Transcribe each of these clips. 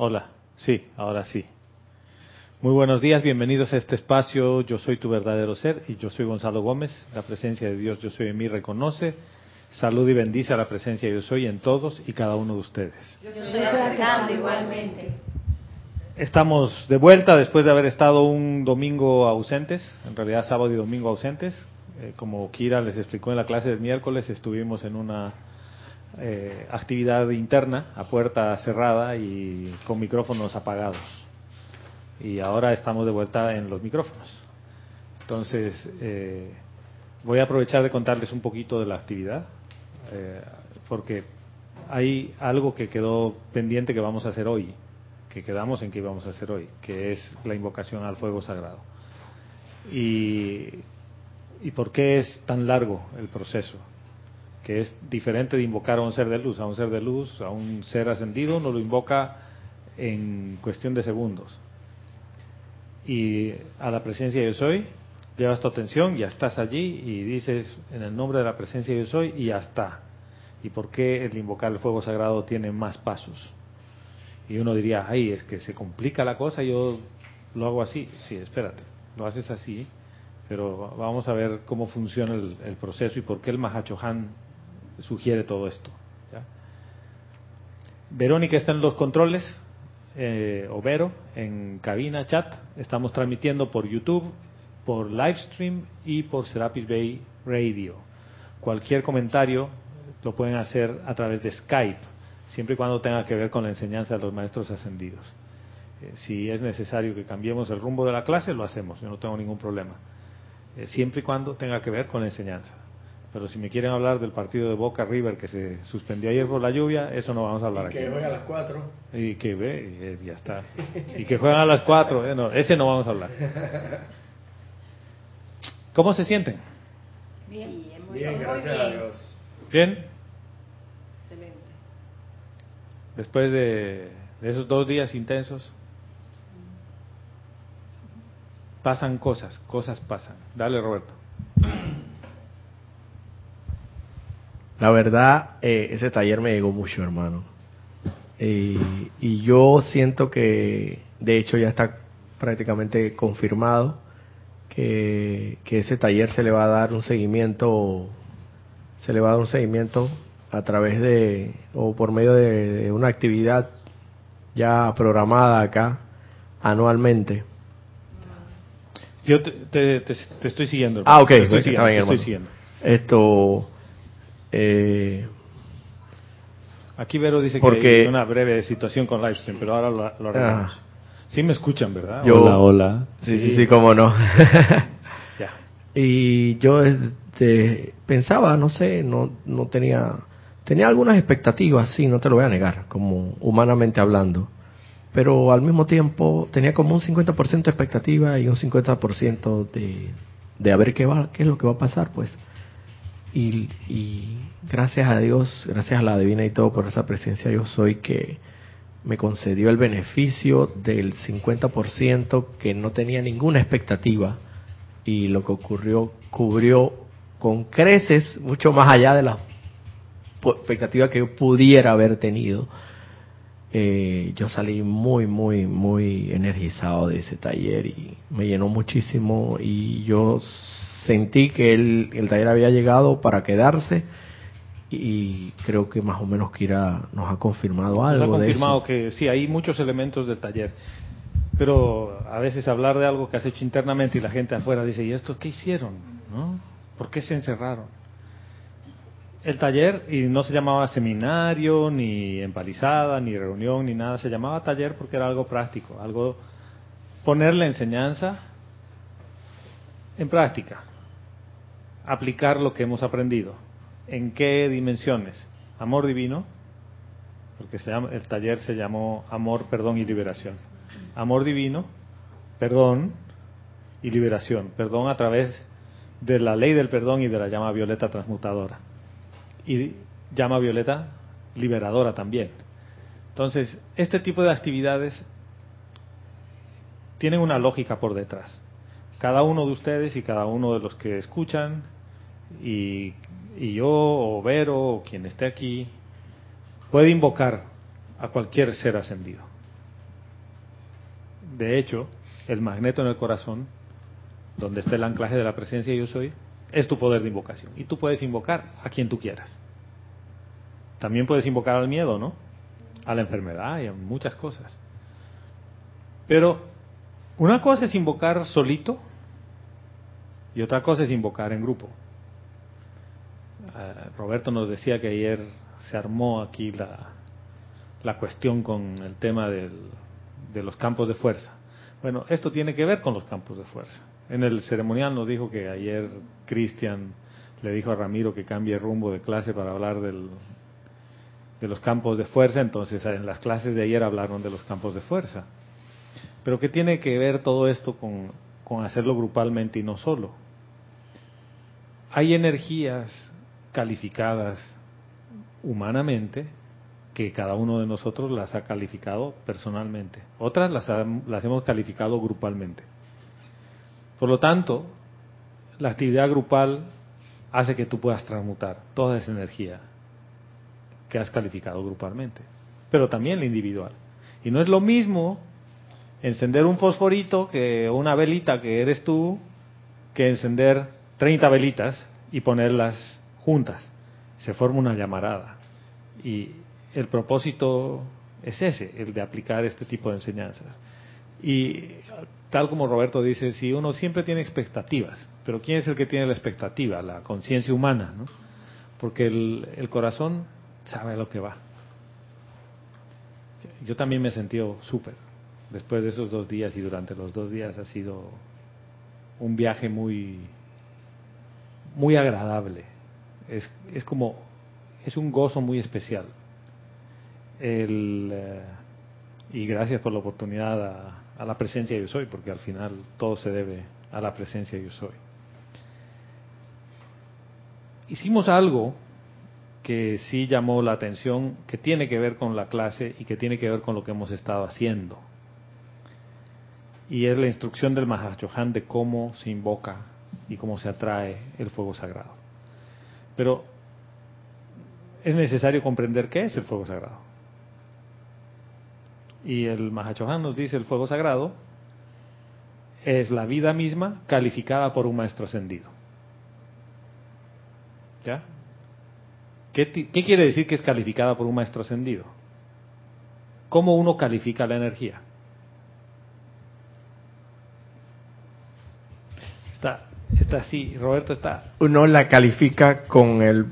Hola, sí, ahora sí. Muy buenos días, bienvenidos a este espacio. Yo soy tu verdadero ser y yo soy Gonzalo Gómez. La presencia de Dios, yo soy en mí, reconoce. Salud y bendice a la presencia de yo soy en todos y cada uno de ustedes. Yo estoy aceptando igualmente. Estamos de vuelta después de haber estado un domingo ausentes, en realidad sábado y domingo ausentes. Eh, como Kira les explicó en la clase del miércoles, estuvimos en una eh, actividad interna a puerta cerrada y con micrófonos apagados. Y ahora estamos de vuelta en los micrófonos. Entonces, eh, voy a aprovechar de contarles un poquito de la actividad, eh, porque hay algo que quedó pendiente que vamos a hacer hoy, que quedamos en que íbamos a hacer hoy, que es la invocación al fuego sagrado. Y, ¿Y por qué es tan largo el proceso? Que es diferente de invocar a un ser de luz. A un ser de luz, a un ser ascendido, uno lo invoca en cuestión de segundos. Y a la presencia de yo soy, llevas tu atención, ya estás allí y dices en el nombre de la presencia de yo soy y ya está. ¿Y por qué el invocar el fuego sagrado tiene más pasos? Y uno diría, ay, es que se complica la cosa, yo lo hago así. Sí, espérate, lo haces así, pero vamos a ver cómo funciona el, el proceso y por qué el Mahachohan sugiere todo esto. ¿ya? Verónica está en los controles, eh, o Vero, en cabina, chat. Estamos transmitiendo por YouTube, por Livestream y por Serapis Bay Radio. Cualquier comentario lo pueden hacer a través de Skype, siempre y cuando tenga que ver con la enseñanza de los maestros ascendidos. Eh, si es necesario que cambiemos el rumbo de la clase, lo hacemos, yo no tengo ningún problema. Eh, siempre y cuando tenga que ver con la enseñanza. Pero si me quieren hablar del partido de Boca River que se suspendió ayer por la lluvia, eso no vamos a hablar y aquí. Que juega a las 4. Y que ve, y, eh, ya está. Y que juegan a las 4, eh, no, ese no vamos a hablar. ¿Cómo se sienten? Bien, muy Bien, muy gracias bien. a Dios. ¿Bien? Excelente. Después de, de esos dos días intensos, pasan cosas, cosas pasan. Dale, Roberto. La verdad, eh, ese taller me llegó mucho, hermano. Eh, y yo siento que, de hecho, ya está prácticamente confirmado que, que ese taller se le va a dar un seguimiento, se le va a dar un seguimiento a través de, o por medio de, de una actividad ya programada acá anualmente. Yo te, te- te- te estoy siguiendo. Ah, ok, estoy siguiendo, bien, estoy siguiendo. Esto, eh, Aquí Vero dice Porque- que hay una breve situación con Livestream, pero ahora lo, lo arreglamos. Ah. Sí me escuchan, ¿verdad? Yo- hola, hola. sí, sí, sí, cómo no. Ya. Y yo este, pensaba, no sé, no, no tenía, tenía algunas expectativas, sí, no te lo voy a negar, como humanamente hablando. Pero al mismo tiempo tenía como un 50% de expectativa y un 50% de, de a ver qué va, qué es lo que va a pasar, pues. Y, y gracias a Dios, gracias a la divina y todo por esa presencia yo soy que me concedió el beneficio del 50% que no tenía ninguna expectativa y lo que ocurrió cubrió con creces mucho más allá de la expectativa que yo pudiera haber tenido. Eh, yo salí muy, muy, muy energizado de ese taller y me llenó muchísimo y yo sentí que el, el taller había llegado para quedarse y creo que más o menos Kira nos ha confirmado Nos algo ha de confirmado eso. que sí, hay muchos elementos del taller. Pero a veces hablar de algo que has hecho internamente y la gente afuera dice, ¿y esto qué hicieron? ¿No? ¿Por qué se encerraron? El taller, y no se llamaba seminario, ni empalizada, ni reunión, ni nada, se llamaba taller porque era algo práctico, algo poner la enseñanza en práctica, aplicar lo que hemos aprendido. ¿En qué dimensiones? Amor divino, porque se llama- el taller se llamó Amor, Perdón y Liberación. Amor divino, perdón y liberación. Perdón a través de la ley del perdón y de la llama violeta transmutadora. Y llama violeta liberadora también. Entonces, este tipo de actividades tienen una lógica por detrás. Cada uno de ustedes y cada uno de los que escuchan, y, y yo, o Vero, o quien esté aquí, puede invocar a cualquier ser ascendido. De hecho, el magneto en el corazón, donde está el anclaje de la presencia yo soy, es tu poder de invocación. Y tú puedes invocar a quien tú quieras. También puedes invocar al miedo, ¿no? A la enfermedad y a muchas cosas. Pero una cosa es invocar solito y otra cosa es invocar en grupo. Uh, Roberto nos decía que ayer se armó aquí la, la cuestión con el tema del, de los campos de fuerza. Bueno, esto tiene que ver con los campos de fuerza. En el ceremonial nos dijo que ayer Cristian le dijo a Ramiro que cambie rumbo de clase para hablar del, de los campos de fuerza, entonces en las clases de ayer hablaron de los campos de fuerza. Pero ¿qué tiene que ver todo esto con, con hacerlo grupalmente y no solo? Hay energías calificadas humanamente que cada uno de nosotros las ha calificado personalmente. Otras las, las hemos calificado grupalmente. Por lo tanto, la actividad grupal hace que tú puedas transmutar toda esa energía que has calificado grupalmente, pero también la individual. Y no es lo mismo encender un fosforito que una velita que eres tú que encender 30 velitas y ponerlas juntas. Se forma una llamarada. Y el propósito es ese, el de aplicar este tipo de enseñanzas. Y tal como Roberto dice, si uno siempre tiene expectativas, pero ¿quién es el que tiene la expectativa? La conciencia humana, ¿no? Porque el, corazón sabe a lo que va. Yo también me he sentido súper después de esos dos días y durante los dos días ha sido un viaje muy, muy agradable. Es, es como, es un gozo muy especial. El, eh, y gracias por la oportunidad a, a, la presencia yo soy, porque al final todo se debe a la presencia yo soy. Hicimos algo que sí llamó la atención, que tiene que ver con la clase y que tiene que ver con lo que hemos estado haciendo. Y es la instrucción del Mahachohan de cómo se invoca y cómo se atrae el fuego sagrado. Pero es necesario comprender qué es el fuego sagrado. Y el Mahachohan nos dice el fuego sagrado es la vida misma calificada por un maestro ascendido. ¿Ya? ¿Qué, ¿Qué, quiere decir que es calificada por un maestro ascendido? ¿Cómo uno califica la energía? Está, está así, Roberto está. Uno la califica con el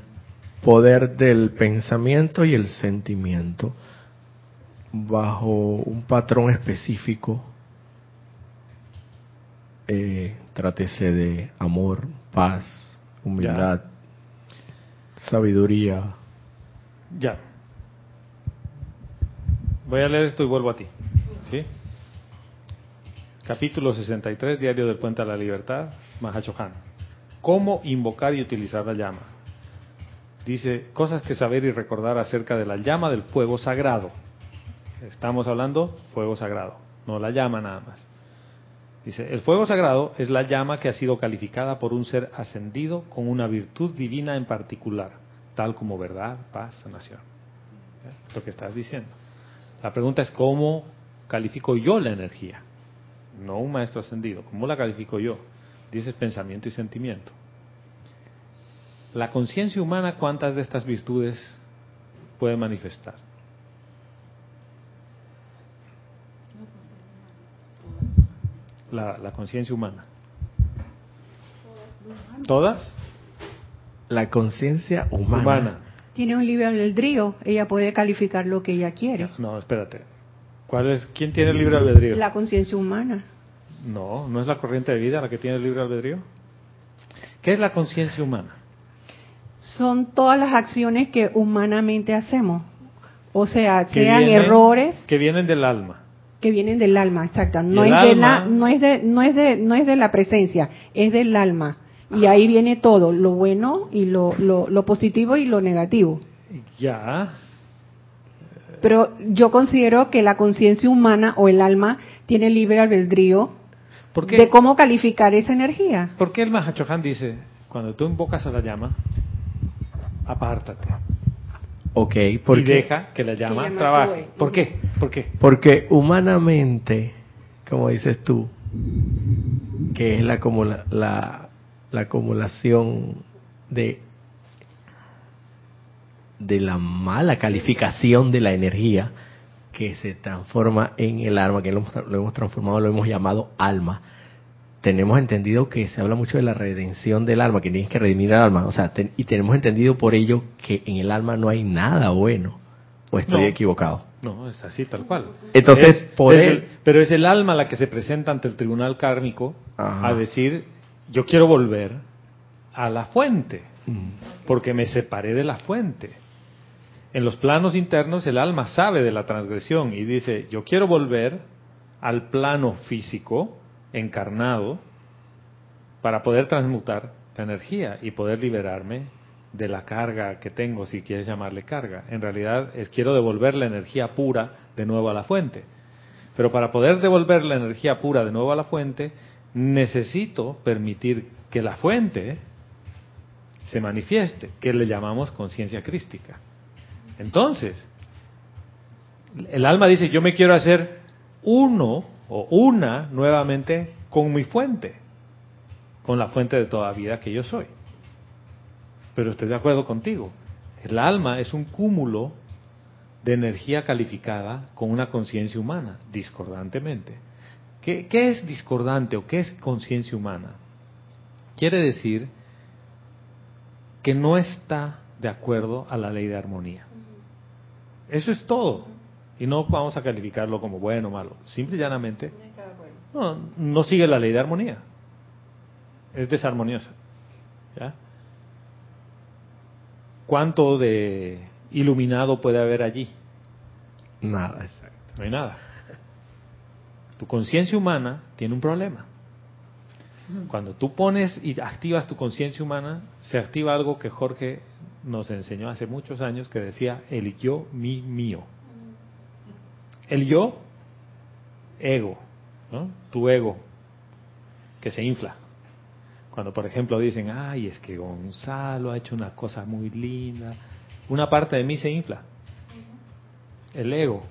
poder del pensamiento y el sentimiento bajo un patrón específico. Eh, trátese de amor, paz, humildad, ya. sabiduría. Ya. Voy a leer esto y vuelvo a ti. ¿Sí? Capítulo 63, Diario del Puente a la Libertad, Mahachohan. ¿Cómo invocar y utilizar la llama? Dice, cosas que saber y recordar acerca de la llama del fuego sagrado. Estamos hablando fuego sagrado, no la llama nada más. Dice, el fuego sagrado es la llama que ha sido calificada por un ser ascendido con una virtud divina en particular, tal como verdad, paz, sanación. ¿Eh? Lo que estás diciendo. La pregunta es cómo califico yo la energía, no un maestro ascendido. ¿Cómo la califico yo? Dices pensamiento y sentimiento. La conciencia humana, ¿cuántas de estas virtudes puede manifestar? La, la conciencia humana. ¿Todas? La conciencia humana. humana. Tiene un libre albedrío, ella puede calificar lo que ella quiere. No, espérate. ¿Cuál es, ¿Quién tiene el libre albedrío? La conciencia humana. No, no es la corriente de vida la que tiene el libre albedrío. ¿Qué es la conciencia humana? Son todas las acciones que humanamente hacemos. O sea, Que sean vienen- errores Que vienen del alma. que vienen del alma, exacto. No es de la, no es de, no es de, no es de la presencia, es del alma. Y ahí viene todo, lo bueno y lo, lo, lo positivo y lo negativo. Ya. Pero yo considero que la conciencia humana o el alma tiene libre albedrío ¿Por qué? de cómo calificar esa energía. ¿Por qué el Mahachohan dice, cuando tú invocas a la llama, apártate Ok, y porque, deja que la llama Que llama trabaje? ¿Por qué? ¿Por qué? porque humanamente como dices tú, que es la, acumula- la, la acumulación de de la mala calificación de la energía que se transforma en el alma, que lo hemos, lo hemos transformado, lo hemos llamado alma. Tenemos entendido que se habla mucho de la redención del alma, que tienes que redimir el alma, o sea, ten- y tenemos entendido por ello que en el alma no hay nada bueno, o estoy No. equivocado. No, es así tal cual. Entonces, Es- por es él- el- pero es el alma la que se presenta ante el tribunal kármico Ajá. a decir, yo quiero volver a la fuente, porque me separé de la fuente. En los planos internos el alma sabe de la transgresión y dice, yo quiero volver al plano físico, encarnado, para poder transmutar la energía y poder liberarme de la carga que tengo, si quieres llamarle carga. En realidad es quiero devolver la energía pura de nuevo a la fuente. Pero para poder devolver la energía pura de nuevo a la fuente, necesito permitir que la fuente se manifieste, que le llamamos conciencia crística. Entonces, el alma dice, yo me quiero hacer uno o una nuevamente con mi fuente, con la fuente de toda vida que yo soy. Pero estoy de acuerdo contigo, el alma es un cúmulo de energía calificada con una conciencia humana, discordantemente. ¿Qué, qué es discordante o qué es conciencia humana? Quiere decir que no está de acuerdo a la ley de armonía. Eso es todo. Y no vamos a calificarlo como bueno o malo. Simple y llanamente, no, no sigue la ley de armonía. Es desarmoniosa. ¿Ya? ¿Cuánto de iluminado puede haber allí? Nada, exacto. No hay nada. Tu conciencia humana tiene un problema. Cuando tú pones y activas tu conciencia humana, se activa algo que Jorge nos enseñó hace muchos años que decía el yo, mi, mío. El yo, ego, tu ego, que se infla. Cuando, por ejemplo, dicen, ay, es que Gonzalo ha hecho una cosa muy linda, una parte de mí se infla. El ego.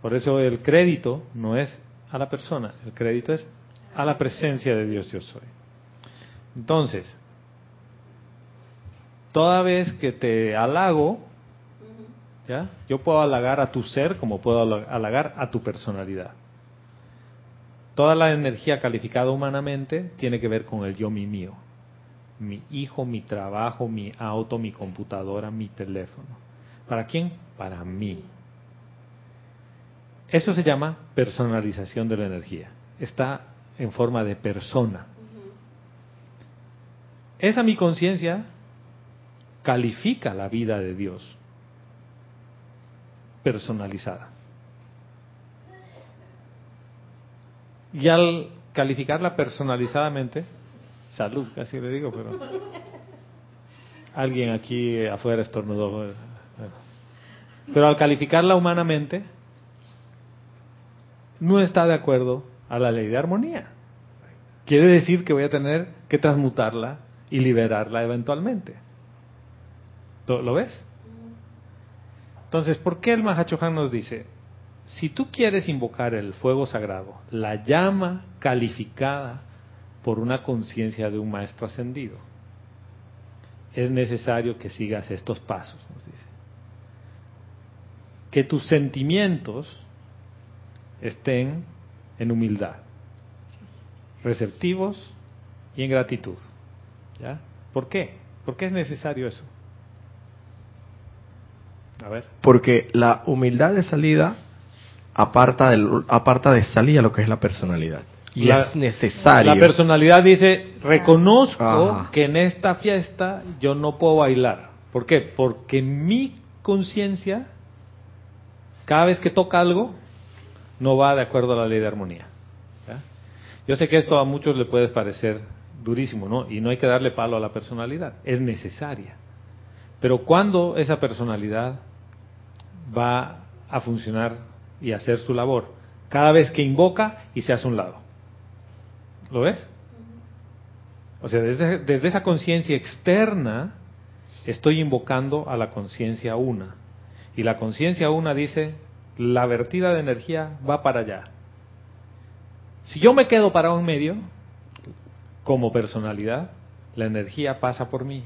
Por eso el crédito no es a la persona, el crédito es a la presencia de Dios yo soy. Entonces, toda vez que te halago, ¿ya? Yo puedo halagar a tu ser como puedo hala- halagar a tu personalidad. Toda la energía calificada humanamente tiene que ver con el yo mi mío. Mi hijo, mi trabajo, mi auto, mi computadora, mi teléfono. ¿Para quién? Para mí. Eso se llama personalización de la energía. Está en forma de persona. Esa mi conciencia califica la vida de Dios personalizada. Y al calificarla personalizadamente, salud, casi le digo, pero alguien aquí afuera estornudó. Bueno. Pero al calificarla humanamente, no está de acuerdo a la ley de armonía. Quiere decir que voy a tener que transmutarla y liberarla eventualmente. ¿Lo, ves? Entonces, ¿por qué el Mahachohan nos dice, si tú quieres invocar el fuego sagrado, la llama calificada por una conciencia de un maestro ascendido, es necesario que sigas estos pasos, nos dice. Que tus sentimientos estén en humildad, receptivos y en gratitud. ¿Ya? ¿Por qué? ¿Por qué es necesario eso? A ver. Porque la humildad de salida aparta, del, aparta de salida lo que es la personalidad. Y La- es necesario. La personalidad dice, reconozco Ajá. que en esta fiesta yo no puedo bailar. ¿Por qué? Porque mi conciencia, cada vez que toca algo, no va de acuerdo a la ley de armonía. ¿ya? Yo sé que esto a muchos le puede parecer durísimo, ¿no? Y no hay que darle palo a la personalidad, es necesaria. Pero cuando esa personalidad va a funcionar y hacer su labor, cada vez que invoca y se hace un lado. ¿Lo ves? O sea, desde, desde esa conciencia externa estoy invocando a la conciencia una. Y la conciencia una dice, la vertida de energía va para allá. Si yo me quedo parado en medio, como personalidad, la energía pasa por mí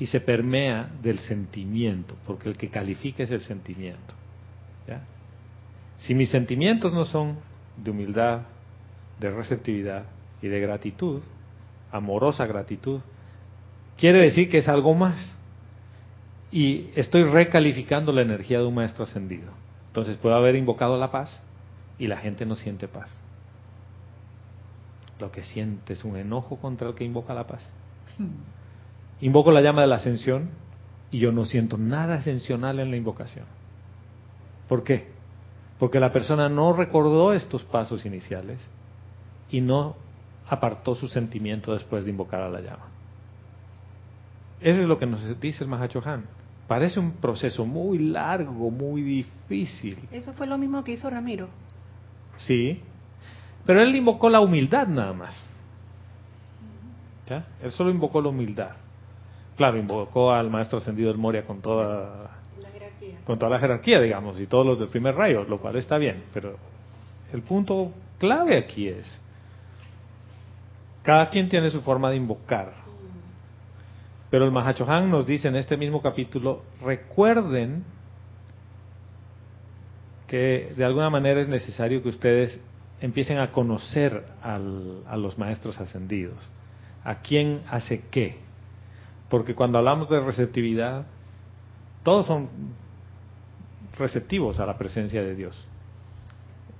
y se permea del sentimiento, porque el que califica es el sentimiento. Si mis sentimientos no son de humildad, de receptividad y de gratitud, amorosa gratitud, quiere decir que es algo más. Y estoy recalificando la energía de un maestro ascendido. Entonces puedo haber invocado la paz y la gente no siente paz. Lo que siente es un enojo contra el que invoca la paz. Invoco la llama de la ascensión y yo no siento nada ascensional en la invocación. ¿Por qué? Porque la persona no recordó estos pasos iniciales y no apartó su sentimiento después de invocar a la llama. Eso es lo que nos dice el Mahachohan. Parece un proceso muy largo, muy difícil. Eso fue lo mismo que hizo Ramiro. Sí, pero él invocó la humildad nada más. ¿Ya? Él solo invocó la humildad. Claro, invocó al maestro ascendido del Moria con toda con toda la jerarquía, digamos, y todos los del primer rayo, lo cual está bien, pero el punto clave aquí es cada quien tiene su forma de invocar. Pero el Mahachohan nos dice en este mismo capítulo, recuerden que de alguna manera es necesario que ustedes empiecen a conocer al, a los maestros ascendidos, a quién hace qué. Porque cuando hablamos de receptividad, todos son receptivos a la presencia de Dios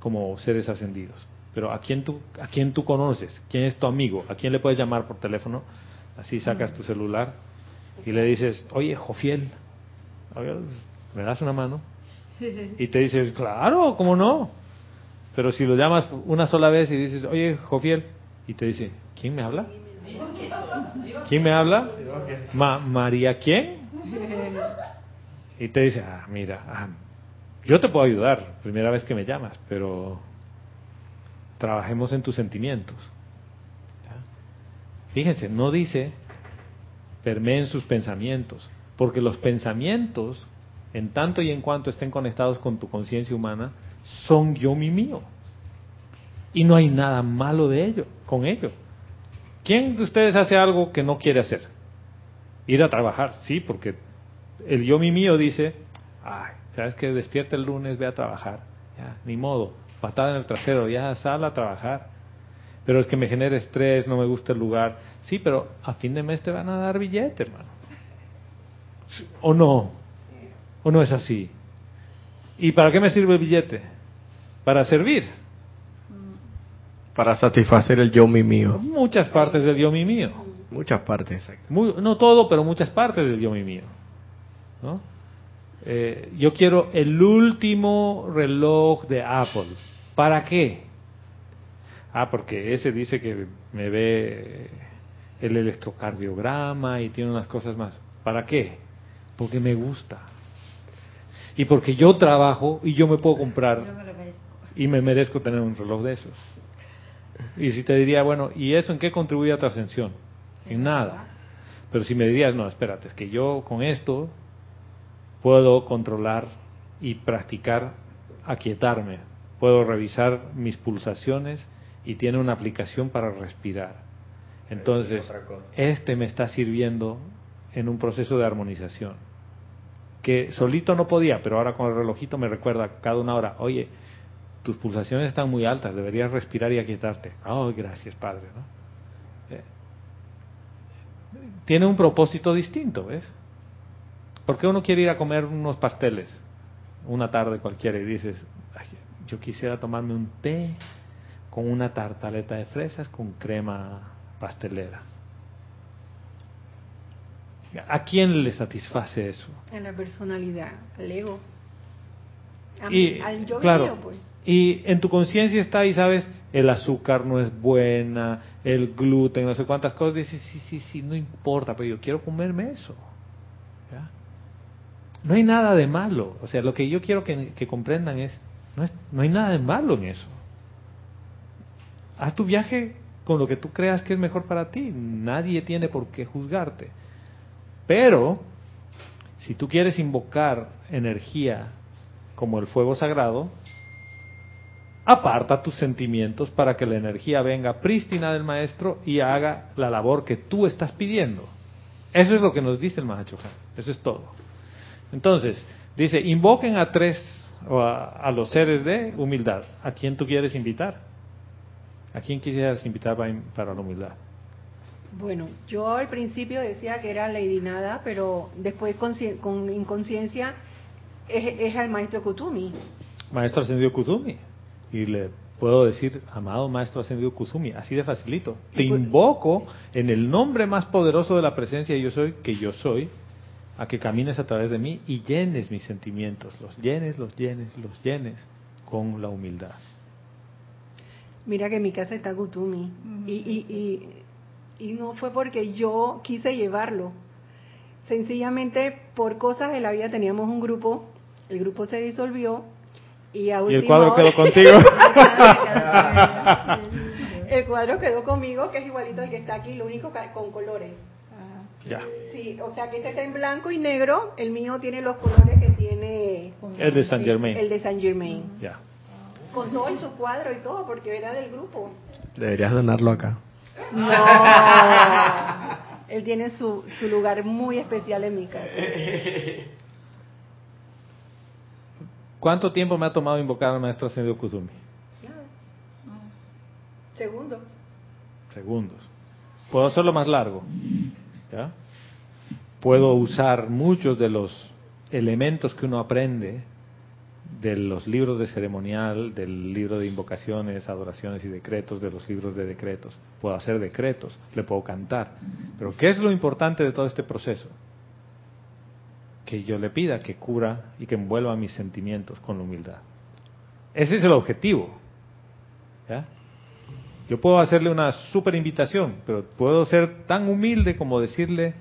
como seres ascendidos. Pero ¿a quién tú, a quién tú conoces? ¿Quién es tu amigo? ¿A quién le puedes llamar por teléfono? Así sacas tu celular y le dices, oye, Jofiel, ¿me das una mano? Y te dices, claro, ¿cómo no? Pero si lo llamas una sola vez y dices, oye, Jofiel, y te dice, ¿quién me habla? ¿Quién me habla? Ma ¿María quién? Y te dice, ah, mira, ah, yo te puedo ayudar, primera vez que me llamas, pero trabajemos en tus sentimientos. Fíjense, no dice permeen sus pensamientos, porque los pensamientos, en tanto y en cuanto estén conectados con tu conciencia humana, son yo mi mío. Y no hay nada malo de ello, con ello. ¿Quién de ustedes hace algo que no quiere hacer? Ir a trabajar, sí, porque el yo mi mío dice, ay, sabes que despierta el lunes, ve a trabajar, ya, ni modo, patada en el trasero, ya sal a trabajar. Pero es que me genera estrés, no me gusta el lugar. Sí, pero a fin de mes te van a dar billete, hermano. ¿O no? ¿O no es así? ¿Y para qué me sirve el billete? Para servir. Para satisfacer el yo mi mío. Muchas partes del yo mi mío. Muchas partes, exacto. Muy, no todo, pero muchas partes del yo mi mío. ¿no? Eh, yo quiero el último reloj de Apple. ¿Para qué? Ah, porque ese dice que me ve el electrocardiograma y tiene unas cosas más. ¿Para qué? Porque me gusta. Y porque yo trabajo y yo me puedo comprar y me merezco tener un reloj de esos. Y si te diría, bueno, ¿y eso en qué contribuye a tu ascensión? En nada. Pero si me dirías, no, espérate, es que yo con esto puedo controlar y practicar aquietarme, puedo revisar mis pulsaciones y tiene una aplicación para respirar. Entonces, este me está sirviendo en un proceso de armonización. Que solito no podía, pero ahora con el relojito me recuerda cada una hora, oye, tus pulsaciones están muy altas, deberías respirar y aquietarte. Oh, gracias, Padre. ¿no? Eh, tiene un propósito distinto, ¿ves? ¿Por qué uno quiere ir a comer unos pasteles una tarde cualquiera y dices, yo quisiera tomarme un té con una tartaleta de fresas con crema pastelera? ¿A quién le satisface eso? En la personalidad, al ego. y, al yo claro, pues. Y en tu conciencia está y sabes, el azúcar no es buena, el gluten, no sé cuántas cosas. Dices, sí, sí, sí, no importa, pero yo quiero comerme eso. No hay nada de malo. O sea, lo que yo quiero que, que comprendan es no, es, no hay nada de malo en eso. Haz tu viaje con lo que tú creas que es mejor para ti. Nadie tiene por qué juzgarte. Pero, si tú quieres invocar energía como el fuego sagrado, aparta tus sentimientos para que la energía venga prístina del maestro y haga la labor que tú estás pidiendo. Eso es lo que nos dice el Mahachohan. Eso es todo. Entonces, dice, invoquen a tres, o a, a los seres de humildad. ¿A quién tú quieres invitar? ¿A quién quisieras invitar para, para la humildad? Bueno, yo al principio decía que era Lady Nada, pero después consci- con inconsciencia es, es al maestro Kutumi. Maestro Ascendido Kuzumi. Y le puedo decir, amado Maestro Ascendido Kuzumi, así de facilito. Te pues- invoco en el nombre más poderoso de la presencia de yo soy, que yo soy, a que camines a través de mí y llenes mis sentimientos, los llenes, los llenes, los llenes con la humildad. Mira que en mi casa está Kutumi. y, y, y, y no fue porque yo quise llevarlo. Sencillamente por cosas de la vida teníamos un grupo, el grupo se disolvió y a Y el cuadro hora- quedó contigo. el cuadro quedó conmigo, que es igualito al que está aquí, lo único que con colores. ya. Sí, o sea que este está en blanco y negro, el mío tiene los colores que tiene El de Saint Germain. el de Saint Germain. Ya. Con todo y su cuadro y todo, porque era del grupo. Deberías donarlo acá. No. Él tiene su, su lugar muy especial en mi casa. ¿Cuánto tiempo me ha tomado invocar al Maestro Ascendido Kuzumi? Nada. Segundo. segundos. Puedo hacerlo más largo. ¿ya? Puedo usar muchos de los elementos que uno aprende de los libros de ceremonial, del libro de invocaciones, adoraciones y decretos, de los libros de decretos. Puedo hacer decretos, le puedo cantar. Pero ¿qué es lo importante de todo este proceso? Que yo le pida que cura y que envuelva mis sentimientos con la humildad. Ese es el objetivo. ¿ya? Yo puedo hacerle una super invitación, pero puedo ser tan humilde como decirle,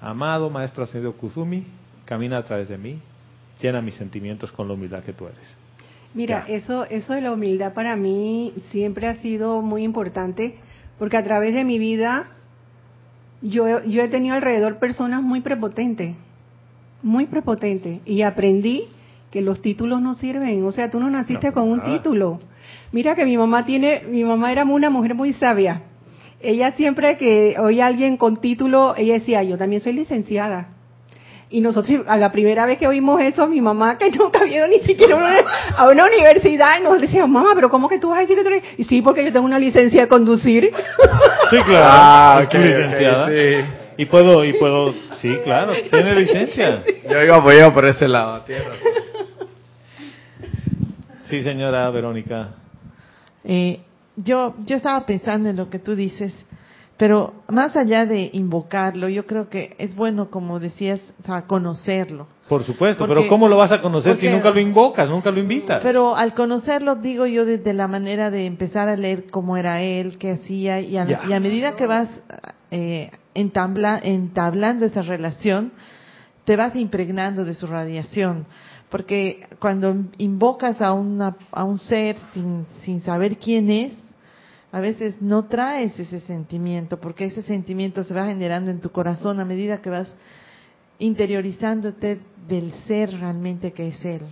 amado Maestro Ascendido Kuzumi, camina a través de mí, llena mis sentimientos con la humildad que tú eres. Mira, Ya. eso, eso de la humildad para mí siempre ha sido muy importante, porque a través de mi vida yo, yo he tenido alrededor personas muy prepotentes, muy prepotentes, y aprendí que los títulos no sirven. O sea, tú no naciste No, con un nada. título. Mira que mi mamá tiene, mi mamá era una mujer muy sabia. Ella siempre que oía a alguien con título, ella decía, yo también soy licenciada. Y nosotros, a la primera vez que oímos eso, mi mamá, que nunca había ido ni siquiera a una, a una universidad, nos decía, mamá, pero ¿cómo que tú vas a decir que tú eres? Y sí, porque yo tengo una licencia de conducir. Sí, claro. Ah, es ok, licenciada. sí. Y puedo, y puedo, sí, claro, tiene licencia. Yo iba apoyado por ese lado, tierra. Sí, señora Verónica. Eh, yo, yo estaba pensando en lo que tú dices, pero más allá de invocarlo, yo creo que es bueno, como decías, o sea, conocerlo. Por supuesto, Porque- pero ¿cómo lo vas a conocer si nunca lo invocas, nunca lo invitas? Pero al conocerlo, digo yo, desde la manera de empezar a leer cómo era él, qué hacía, y a, y a medida que vas eh, entabla- entablando esa relación, te vas impregnando de su radiación. Porque cuando invocas a, una, a un ser sin, sin saber quién es, a veces no traes ese sentimiento, porque ese sentimiento se va generando en tu corazón a medida que vas interiorizándote del ser realmente que es Él.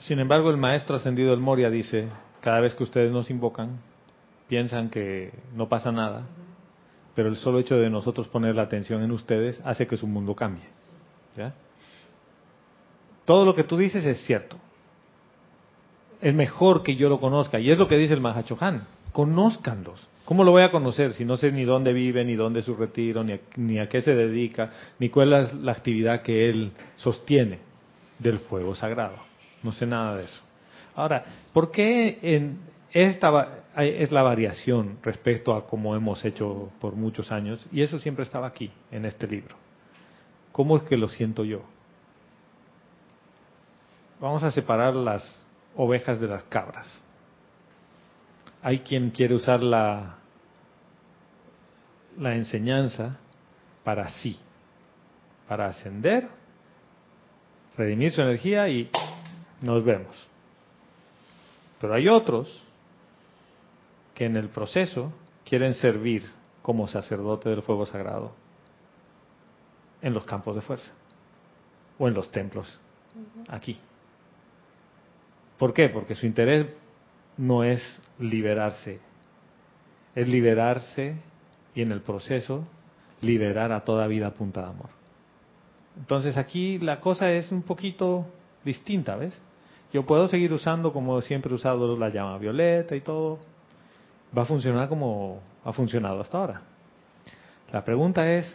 Sin embargo, el maestro ascendido del Moria dice, cada vez que ustedes nos invocan, piensan que no pasa nada, pero el solo hecho de nosotros poner la atención en ustedes hace que su mundo cambie. Todo lo que tú dices es cierto. Es mejor que yo lo conozca, y es lo que dice el Mahachohan. Conózcanlos. ¿Cómo lo voy a conocer si no sé ni dónde vive, ni dónde es su retiro, ni a, ni a qué se dedica, ni cuál es la actividad que él sostiene del fuego sagrado? No sé nada de eso. Ahora, ¿por qué en esta es la variación respecto a cómo hemos hecho por muchos años? Y eso siempre estaba aquí, en este libro. ¿Cómo es que lo siento yo? Vamos a separar las ovejas de las cabras. Hay quien quiere usar la, la enseñanza para sí, para ascender, redimir su energía y nos vemos. Pero hay otros que en el proceso quieren servir como sacerdote del fuego sagrado en los campos de fuerza o en los templos aquí. ¿Por qué? Porque su interés no es liberarse, es liberarse y en el proceso liberar a toda vida punta de amor. Entonces aquí la cosa es un poquito distinta, ¿ves? Yo puedo seguir usando como siempre he usado la llama violeta y todo. Va a funcionar como ha funcionado hasta ahora. La pregunta es,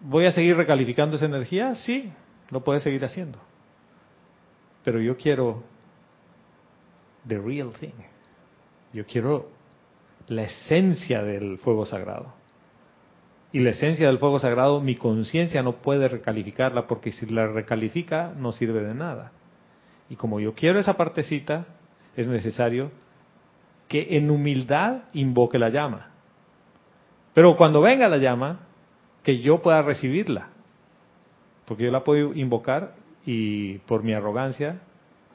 ¿voy a seguir recalificando esa energía? Sí, lo puedes seguir haciendo. Pero yo quiero the real thing. Yo quiero la esencia del fuego sagrado. Y la esencia del fuego sagrado, mi conciencia no puede recalificarla porque si la recalifica no sirve de nada. Y como yo quiero esa partecita, es necesario que en humildad invoque la llama. Pero cuando venga la llama, que yo pueda recibirla. Porque yo la puedo invocar y por mi arrogancia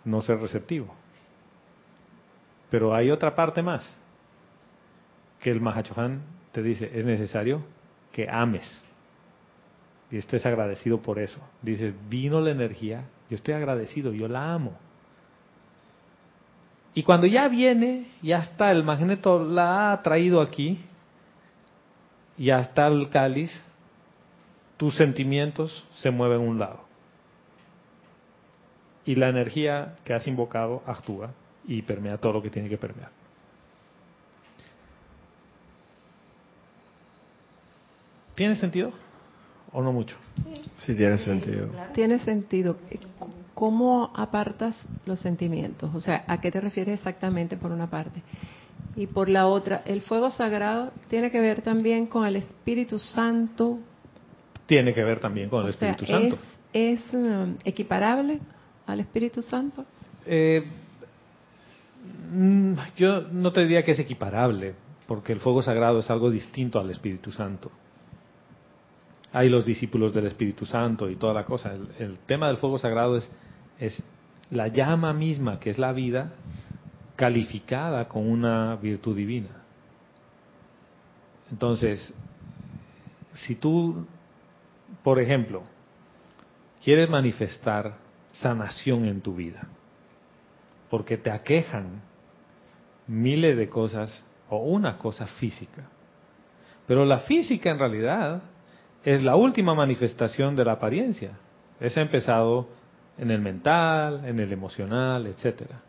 no ser receptivo. Pero hay otra parte más que el Mahachohan te dice, es necesario que ames. Y estés agradecido por eso. Dice, vino la energía, yo estoy agradecido, yo la amo. Y cuando ya viene, ya está, el magneto la ha traído aquí, ya está el cáliz, tus sentimientos se mueven a un lado. Y la energía que has invocado actúa y permea todo lo que tiene que permear. ¿Tiene sentido o no mucho? Sí, tiene sentido. Tiene sentido. ¿Cómo apartas los sentimientos? O sea, ¿a qué te refieres exactamente por una parte? Y por la otra, el fuego sagrado tiene que ver también con el Espíritu Santo. Tiene que ver también con el O sea, Espíritu Santo. ¿Es, es, um, equiparable al Espíritu Santo? Eh, mm, yo no te diría que es equiparable, porque el fuego sagrado es algo distinto al Espíritu Santo. Hay los discípulos del Espíritu Santo y toda la cosa. El, el tema del fuego sagrado es, es la llama misma, que es la vida, calificada con una virtud divina. Entonces, si tú, por ejemplo, quieres manifestar sanación en tu vida, porque te aquejan miles de cosas o una cosa física, pero la física en realidad es la última manifestación de la apariencia. Es empezado en el mental, en el emocional, etcétera.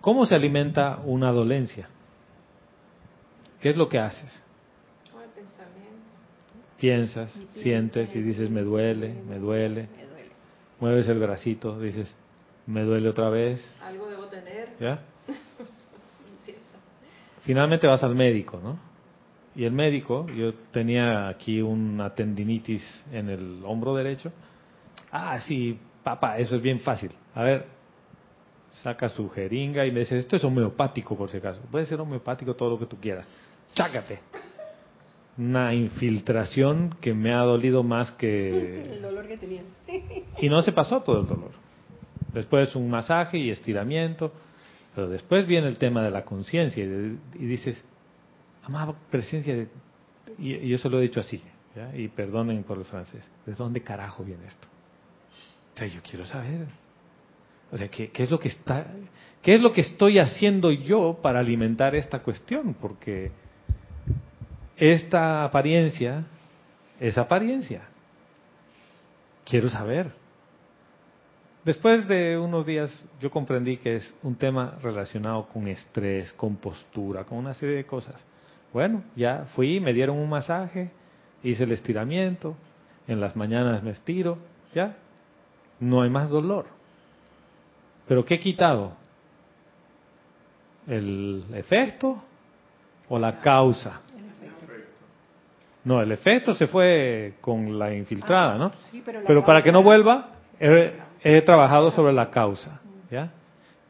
¿Cómo se alimenta una dolencia? ¿Qué es lo que haces? Con el pensamiento. Piensas, sientes y dices, me duele, me duele. Mueves el bracito, dices, me duele otra vez. Algo debo tener. ¿Ya? Finalmente vas al médico, ¿no? Y el médico, yo tenía aquí una tendinitis en el hombro derecho. Ah, sí, papá, eso es bien fácil. A ver, saca su jeringa y me dice, esto es homeopático por si acaso. Puede ser homeopático todo lo que tú quieras. Sácate. Una infiltración que me ha dolido más que... El dolor que tenía. Y no se pasó todo el dolor. Después un masaje y estiramiento. Pero después viene el tema de la conciencia y, y dices, amada presencia de... Y, y yo se lo he dicho así, ¿ya? y perdonen por el francés, ¿de dónde carajo viene esto? Yo quiero saber. O sea, ¿qué, qué es lo que está, qué es lo que estoy haciendo yo para alimentar esta cuestión? Porque esta apariencia es apariencia. Quiero saber. Después de unos días yo comprendí que es un tema relacionado con estrés, con postura, con una serie de cosas. Bueno, ya fui, me dieron un masaje, hice el estiramiento, en las mañanas me estiro, ya, no hay más dolor. Pero ¿qué he quitado? ¿El efecto o la causa? No, el efecto se fue con la infiltrada, ¿no? Sí, pero para que no vuelva, he, he trabajado sobre la causa, ¿ya?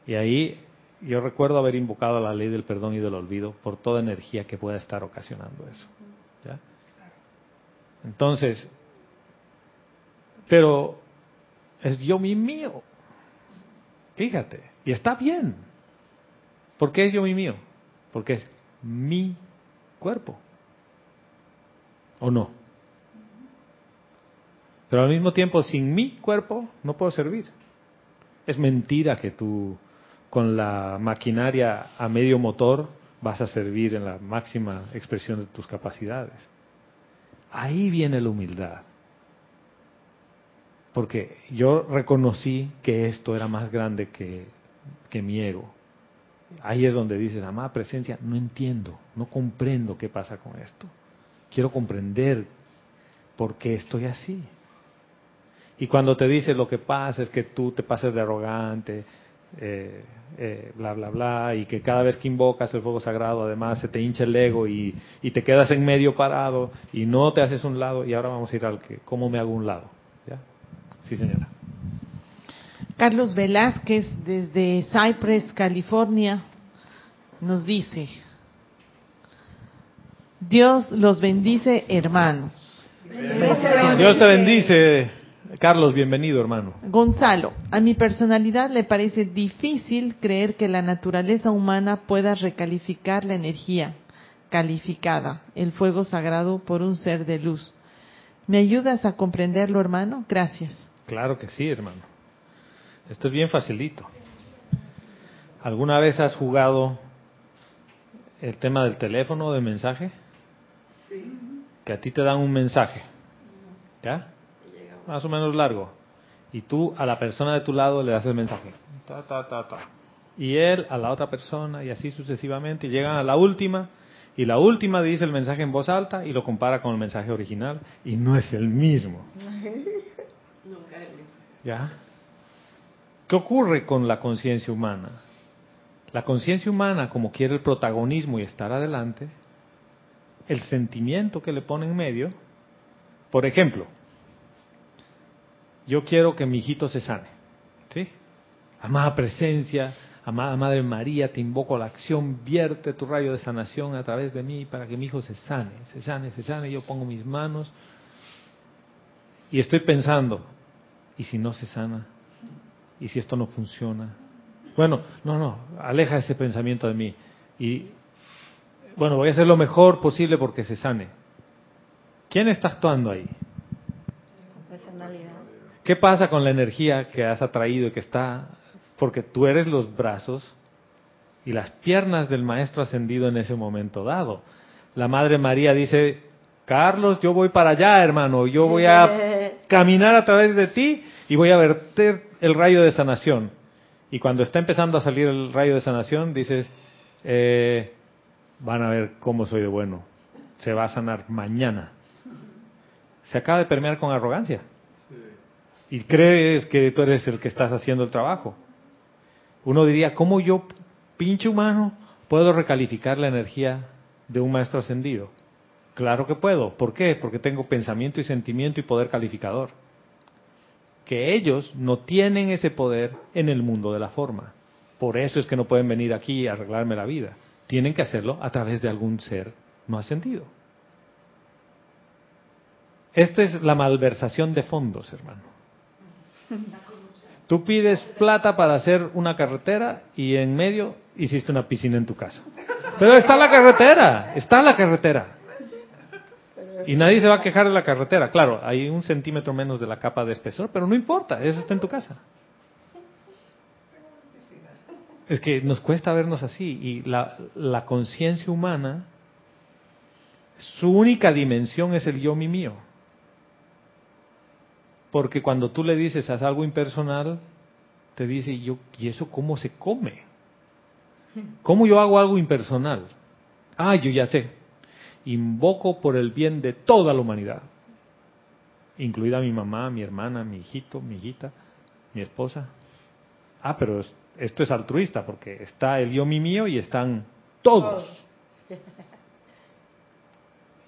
Y ahí yo recuerdo haber invocado la ley del perdón y del olvido por toda energía que pueda estar ocasionando eso, ¿ya? Entonces, pero es yo mi mío, fíjate, y está bien. ¿Por qué es yo mi mío? Porque es mi cuerpo, ¿o no? Pero al mismo tiempo, sin mi cuerpo no puedo servir. Es mentira que tú con la maquinaria a medio motor, vas a servir en la máxima expresión de tus capacidades. Ahí viene la humildad. Porque yo reconocí que esto era más grande que, mi ego. Ahí es donde dices, amada presencia, no entiendo, no comprendo qué pasa con esto. Quiero comprender por qué estoy así. Y cuando te dice lo que pasa es que tú te pases de arrogante, eh, eh, bla, bla, bla, y que cada vez que invocas el fuego sagrado, además se te hincha el ego y, y, te quedas en medio parado y no te haces un lado, y ahora vamos a ir al que, ¿cómo me hago un lado? Sí, señora. Carlos Velázquez, desde Cypress, California, nos dice, Dios los bendice, hermanos. Dios te bendice, Carlos, bienvenido, hermano. Gonzalo, a mi personalidad le parece difícil creer que la naturaleza humana pueda recalificar la energía calificada, el fuego sagrado, por un ser de luz. ¿Me ayudas a comprenderlo, hermano? Gracias. Claro que sí, hermano. Esto es bien facilito. ¿Alguna vez has jugado el tema del teléfono, de mensaje? Que a ti te dan un mensaje. ¿Ya? Más o menos largo. Y tú a la persona de tu lado le das el mensaje. Ta, ta, ta, ta. Y él a la otra persona y así sucesivamente. Y llegan a la última. Y la última dice el mensaje en voz alta y lo compara con el mensaje original. Y no es el mismo. ¿Ya? ¿Qué ocurre con la conciencia humana? La conciencia humana, como quiere el protagonismo y estar adelante, el sentimiento que le pone en medio, por ejemplo, yo quiero que mi hijito se sane, ¿sí? Amada presencia, amada Madre María, te invoco a la acción, vierte tu rayo de sanación a través de mí para que mi hijo se sane, se sane, se sane, yo pongo mis manos y estoy pensando, ¿y si no se sana? ¿Y si esto no funciona? Bueno, no, no, aleja ese pensamiento de mí. Y bueno, voy a hacer lo mejor posible porque se sane. ¿Quién está actuando ahí? Personalidad. ¿Qué pasa con la energía que has atraído y que está? Porque tú eres los brazos y las piernas del Maestro ascendido en ese momento dado. La Madre María dice, Carlos, yo voy para allá, hermano, yo voy a caminar a través de ti y voy a verter el rayo de sanación. Y cuando está empezando a salir el rayo de sanación, dices, eh, van a ver cómo soy de bueno. Se va a sanar mañana. Se acaba de permear con arrogancia. Y crees que tú eres el que estás haciendo el trabajo. Uno diría, ¿cómo yo, pinche humano, puedo recalificar la energía de un maestro ascendido? Claro que puedo. ¿Por qué? Porque tengo pensamiento y sentimiento y poder calificador que ellos no tienen ese poder en el mundo de la forma. Por eso es que no pueden venir aquí a arreglarme la vida. Tienen que hacerlo a través de algún ser no ascendido. Esta es la malversación de fondos, hermano. Tú pides plata para hacer una carretera y en medio hiciste una piscina en tu casa. Pero está la carretera, está la carretera. Y nadie se va a quejar de la carretera. Claro, hay un centímetro menos de la capa de espesor, pero no importa, eso está en tu casa. Es que nos cuesta vernos así y la, la conciencia humana, su única dimensión es el yo mi mío. Porque cuando tú le dices haz algo impersonal, te dice, yo, ¿y eso cómo se come? ¿Cómo yo hago algo impersonal? Ah, yo ya sé, invoco por el bien de toda la humanidad, incluida mi mamá, mi hermana, mi hijito, mi hijita, mi esposa. Ah, pero esto es altruista porque está el yo mi mío y están todos.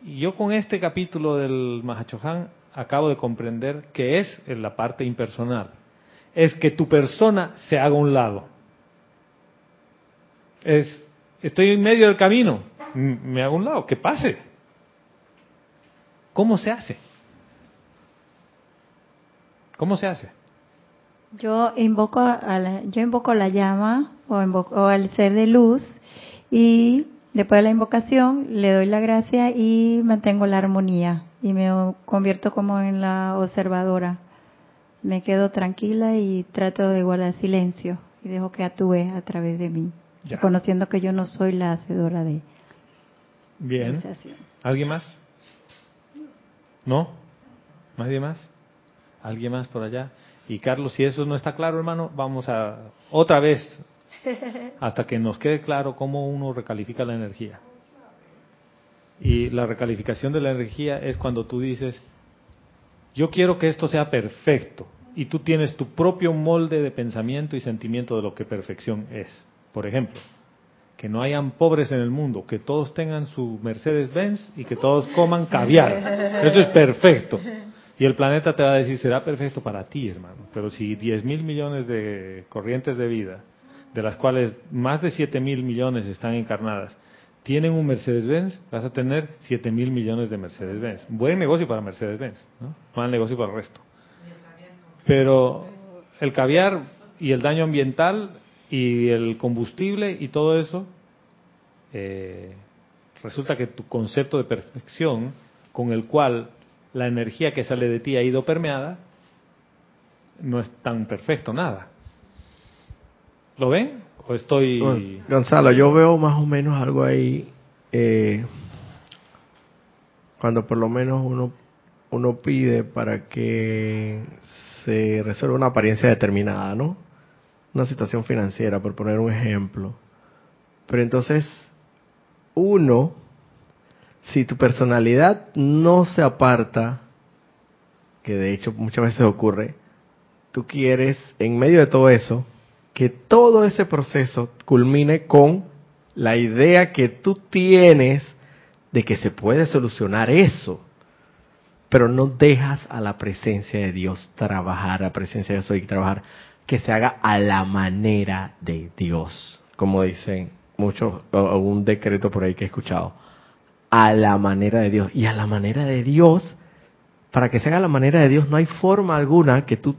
Y yo con este capítulo del Mahachohan acabo de comprender que es en la parte impersonal. Es que tu persona se haga a un lado. Es, estoy en medio del camino, me hago un lado, que pase. ¿Cómo se hace? ¿Cómo se hace? Yo invoco, a la, yo invoco la llama o, invoco, o al ser de luz y después de la invocación le doy la gracia y mantengo la armonía y me convierto como en la observadora. Me quedo tranquila y trato de guardar silencio y dejo que actúe a través de mí, Ya. conociendo que yo no soy la hacedora de Bien. ¿Alguien más? ¿No? ¿Nadie más? ¿Alguien más por allá? Y Carlos, si eso no está claro, hermano, vamos a otra vez hasta que nos quede claro cómo uno recalifica la energía. Y la recalificación de la energía es cuando tú dices, yo quiero que esto sea perfecto. Y tú tienes tu propio molde de pensamiento y sentimiento de lo que perfección es. Por ejemplo, que no hayan pobres en el mundo, que todos tengan su Mercedes-Benz y que todos coman caviar. Eso es perfecto. Y el planeta te va a decir, será perfecto para ti, hermano. Pero si 10 mil millones de corrientes de vida, de las cuales más de 7 mil millones están encarnadas, tienen un Mercedes-Benz, vas a tener 7 mil millones de Mercedes-Benz. Buen negocio para Mercedes-Benz, ¿no? mal negocio para el resto. Pero el caviar y el daño ambiental y el combustible y todo eso, eh, resulta que tu concepto de perfección, con el cual la energía que sale de ti ha ido permeada, no es tan perfecto nada. ¿Lo ven? ¿O estoy...? Gon- Gonzalo, yo veo más o menos algo ahí, eh, cuando por lo menos uno, uno pide para que se resuelva una apariencia determinada, ¿no? Una situación financiera, por poner un ejemplo. Pero entonces, uno, si tu personalidad no se aparta, que de hecho muchas veces ocurre, tú quieres, en medio de todo eso, que todo ese proceso culmine con la idea que tú tienes de que se puede solucionar eso, pero no dejas a la presencia de Dios trabajar, a la presencia de Dios y trabajar, que se haga a la manera de Dios, como dicen muchos, o- un decreto por ahí que he escuchado, a la manera de Dios. Y a la manera de Dios, para que se haga a la manera de Dios, no hay forma alguna que tú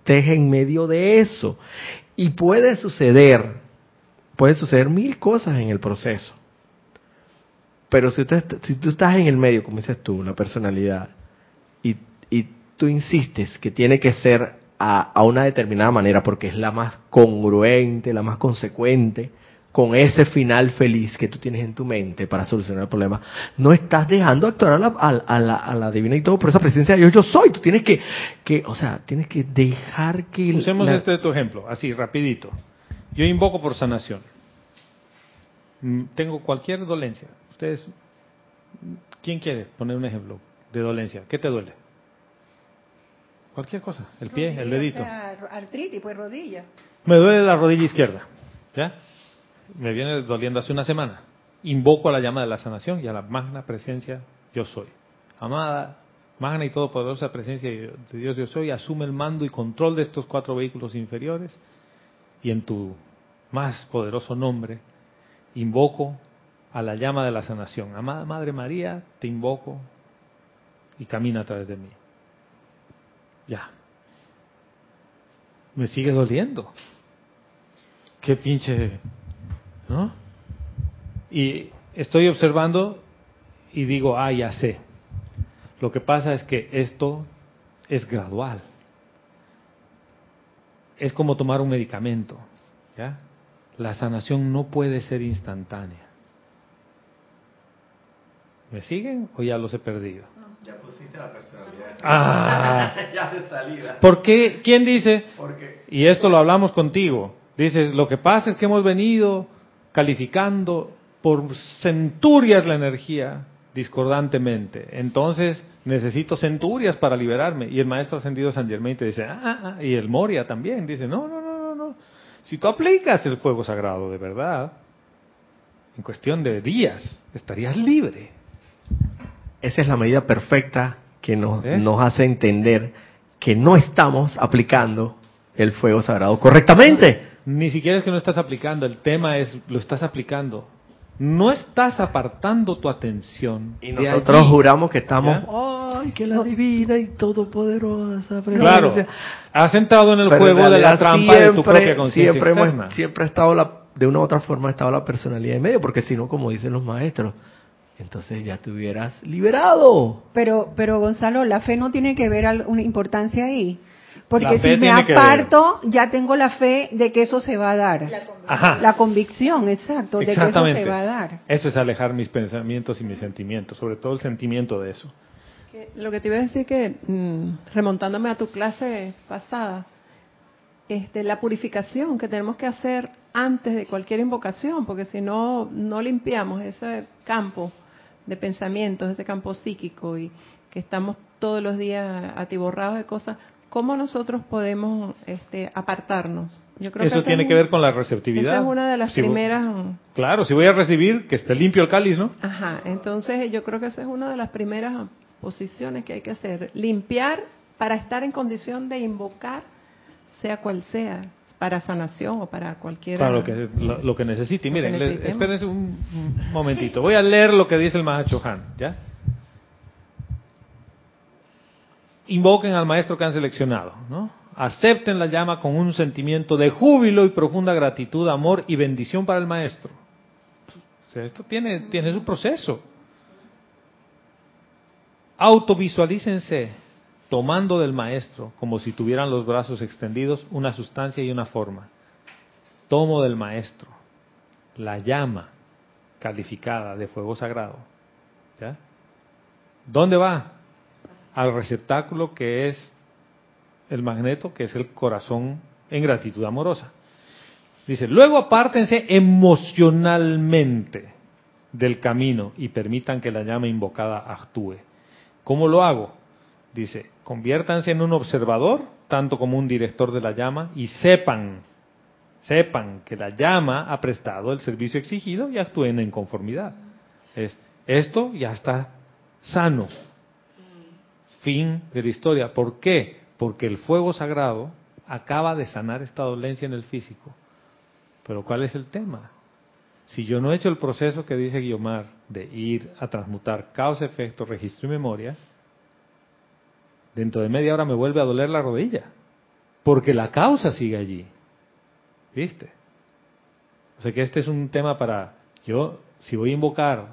estés en medio de eso. Y puede suceder, puede suceder mil cosas en el proceso. Pero si, usted, si tú estás en el medio, como dices tú, la personalidad, y, y tú insistes que tiene que ser a, a una determinada manera, porque es la más congruente, la más consecuente, con ese final feliz que tú tienes en tu mente para solucionar el problema, no estás dejando actuar a la, a, la, a la divina y todo por esa presencia de Dios, yo soy. Tú tienes que, que o sea, tienes que dejar que... Usemos este tu ejemplo, así, rapidito. Yo invoco por sanación. Mm, Tengo cualquier dolencia. Ustedes, ¿quién quiere poner un ejemplo de dolencia? ¿Qué te duele? Cualquier cosa, el pie, el dedito. artritis, pues rodilla. Me duele la rodilla izquierda. ¿Ya? Me viene doliendo hace una semana. Invoco a la llama de la sanación y a la magna presencia yo soy. Amada, magna y todopoderosa presencia de Dios yo soy, asume el mando y control de estos cuatro vehículos inferiores y en tu más poderoso nombre invoco a la llama de la sanación. Amada Madre María, te invoco y camina a través de mí. Ya. Me sigue doliendo. Qué pinche, ¿no? Y estoy observando y digo, ah, ya sé. Lo que pasa es que esto es gradual. Es como tomar un medicamento, ¿ya? La sanación no puede ser instantánea. ¿Me siguen o ya los he perdido? Ya pusiste la personalidad. Ah, ya de salida. ¿por qué? ¿Quién dice? Porque Y esto lo hablamos contigo. Dices, lo que pasa es que hemos venido calificando por centurias la energía discordantemente. Entonces necesito centurias para liberarme. Y el maestro ascendido San Germain te dice, ah, ah, ah", y el Moria también dice, no, no, no, no, no. Si tú aplicas el fuego sagrado de verdad, en cuestión de días, estarías libre. Esa es la medida perfecta que nos, hace entender que no estamos aplicando el fuego sagrado correctamente. Ni siquiera es que no estás aplicando, el tema es, lo estás aplicando. No estás apartando tu atención. Y de nosotros allí. juramos que estamos, ¿Ya? ay, que la divina y todopoderosa Claro, presencia". has entrado en el Pero en juego de la trampa de tu propia conciencia siempre hemos- siempre ha estado la, de una u otra forma ha estado la personalidad en medio, porque si no, como dicen los maestros, entonces ya te hubieras liberado. Pero, pero Gonzalo, la fe no tiene que ver al- una importancia ahí. Porque si me aparto, ya tengo la fe de que eso se va a dar. Ajá. La convicción, exacto, de que eso Exactamente. se va a dar. Eso es alejar mis pensamientos y mis sentimientos, sobre todo el sentimiento de eso. Que- Lo que te iba a decir que, mm, remontándome a tu clase pasada, este, la purificación que tenemos que hacer antes de cualquier invocación, porque si no, no limpiamos ese campo de pensamientos, ese campo psíquico y que estamos todos los días atiborrados de cosas, ¿cómo nosotros podemos este, apartarnos? Yo creo Eso tiene es que un- ver con la receptividad. Esa es una de las Si primeras... Claro, si voy a recibir, que esté limpio el cáliz, ¿no? Ajá, entonces yo creo que esa es una de las primeras posiciones que hay que hacer. Limpiar para estar en condición de invocar, sea cual sea, para sanación o para cualquier... Para lo que, lo, lo que necesite. Y Lo que miren, necesitemos. espérense un, un momentito. Voy a leer lo que dice el Mahacho Han, ¿ya? Invoquen al maestro que han seleccionado, ¿no? Acepten la llama con un sentimiento de júbilo y profunda gratitud, amor y bendición para el maestro. O sea, esto tiene, tiene su proceso. Autovisualícense tomando del maestro, como si tuvieran los brazos extendidos, una sustancia y una forma. Tomo del maestro la llama calificada de fuego sagrado. ¿Ya? ¿Dónde va? Al receptáculo que es el magneto, que es el corazón en gratitud amorosa. Dice, luego apártense emocionalmente del camino y permitan que la llama invocada actúe. ¿Cómo lo hago? Dice, conviértanse en un observador, tanto como un director de la llama, y sepan, sepan que la llama ha prestado el servicio exigido y actúen en conformidad. Es- esto ya está sano. Fin de la historia. ¿Por qué? Porque el fuego sagrado acaba de sanar esta dolencia en el físico. Pero ¿cuál es el tema? Si yo no he hecho el proceso que dice Guiomar de ir a transmutar causa, efecto, registro y memoria, dentro de media hora me vuelve a doler la rodilla, porque la causa sigue allí. ¿Viste? O sea que este es un tema para, yo, si voy a invocar,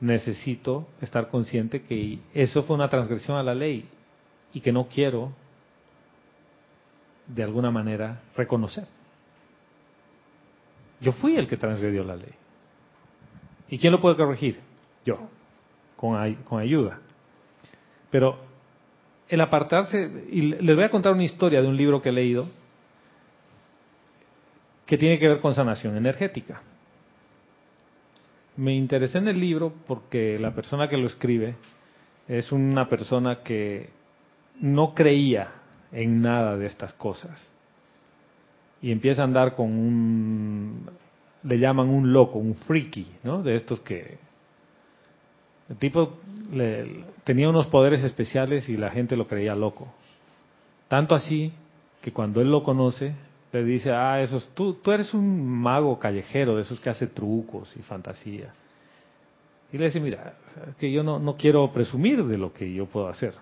necesito estar consciente que eso fue una transgresión a la ley y que no quiero, de alguna manera, reconocer. Yo fui el que transgredió la ley. ¿Y quién lo puede corregir? Yo, con, ay- con ayuda. Pero el apartarse, y les voy a contar una historia de un libro que he leído que tiene que ver con sanación energética. Me interesé en el libro porque la persona que lo escribe es una persona que no creía en nada de estas cosas y empieza a andar con un, le llaman un loco, un friki, ¿no? De estos que el tipo le- tenía unos poderes especiales y la gente lo creía loco. Tanto así que cuando él lo conoce, le dice, ah, esos, tú, tú eres un mago callejero, de esos que hace trucos y fantasía. Y le dice, mira, que yo no, no quiero presumir de lo que yo puedo hacer.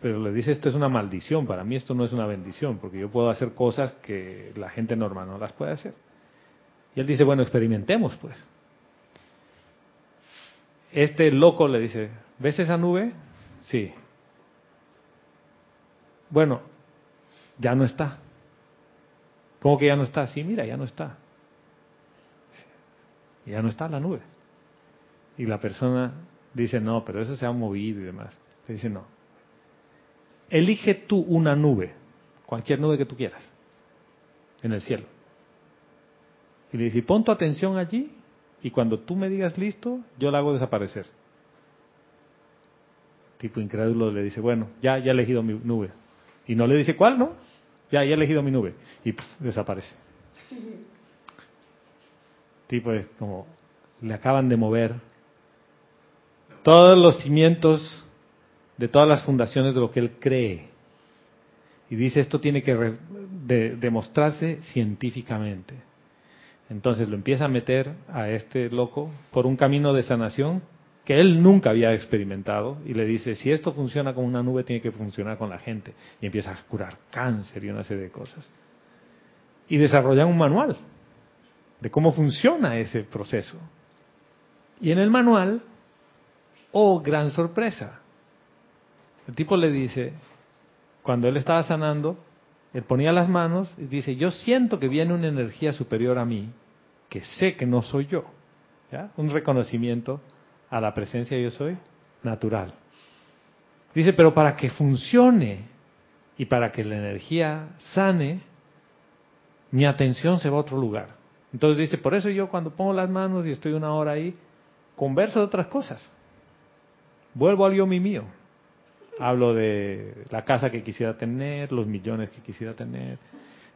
Pero le dice, esto es una maldición, para mí esto no es una bendición, porque yo puedo hacer cosas que la gente normal no las puede hacer. Y él dice, bueno, experimentemos pues. Este loco le dice, ¿ves esa nube? Sí. Bueno, ya no está. ¿Cómo que ya no está? Sí, mira, ya no está. Ya no está la nube. Y la persona dice, no, pero eso se ha movido y demás. Le dice, no. Elige tú una nube, cualquier nube que tú quieras, en el cielo. Y le dice, pon tu atención allí y cuando tú me digas listo, yo la hago desaparecer. Tipo incrédulo le dice, bueno, ya, ya he elegido mi nube. Y no le dice cuál, ¿no? Ya, ya he elegido mi nube. Y desaparece. Tipo es como, le acaban de mover todos los cimientos de todas las fundaciones de lo que él cree. Y dice, esto tiene que re- de- demostrarse científicamente. Entonces lo empieza a meter a este loco por un camino de sanación que él nunca había experimentado y le dice, si esto funciona con una nube, tiene que funcionar con la gente. Y empieza a curar cáncer y una serie de cosas. Y desarrollan un manual de cómo funciona ese proceso. Y en el manual, oh, gran sorpresa, el tipo le dice, cuando él estaba sanando, él ponía las manos y dice, yo siento que viene una energía superior a mí, que sé que no soy yo. ¿Ya? Un reconocimiento a la presencia de yo soy natural. Dice, pero para que funcione y para que la energía sane, mi atención se va a otro lugar. Entonces dice, por eso yo cuando pongo las manos y estoy una hora ahí, converso de otras cosas. Vuelvo al yo mi mío. Hablo de la casa que quisiera tener, los millones que quisiera tener.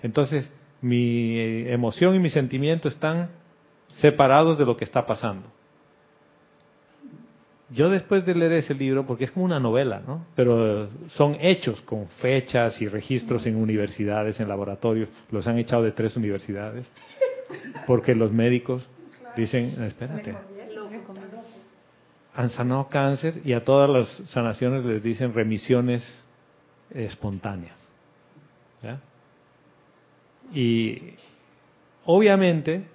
Entonces, mi emoción y mi sentimiento están separados de lo que está pasando. Yo después de leer ese libro, porque es como una novela, ¿no? Pero son hechos con fechas y registros en universidades, en laboratorios. Los han echado de tres universidades, porque los médicos dicen, espérate, han sanado cáncer y a todas las sanaciones les dicen remisiones espontáneas. Y obviamente,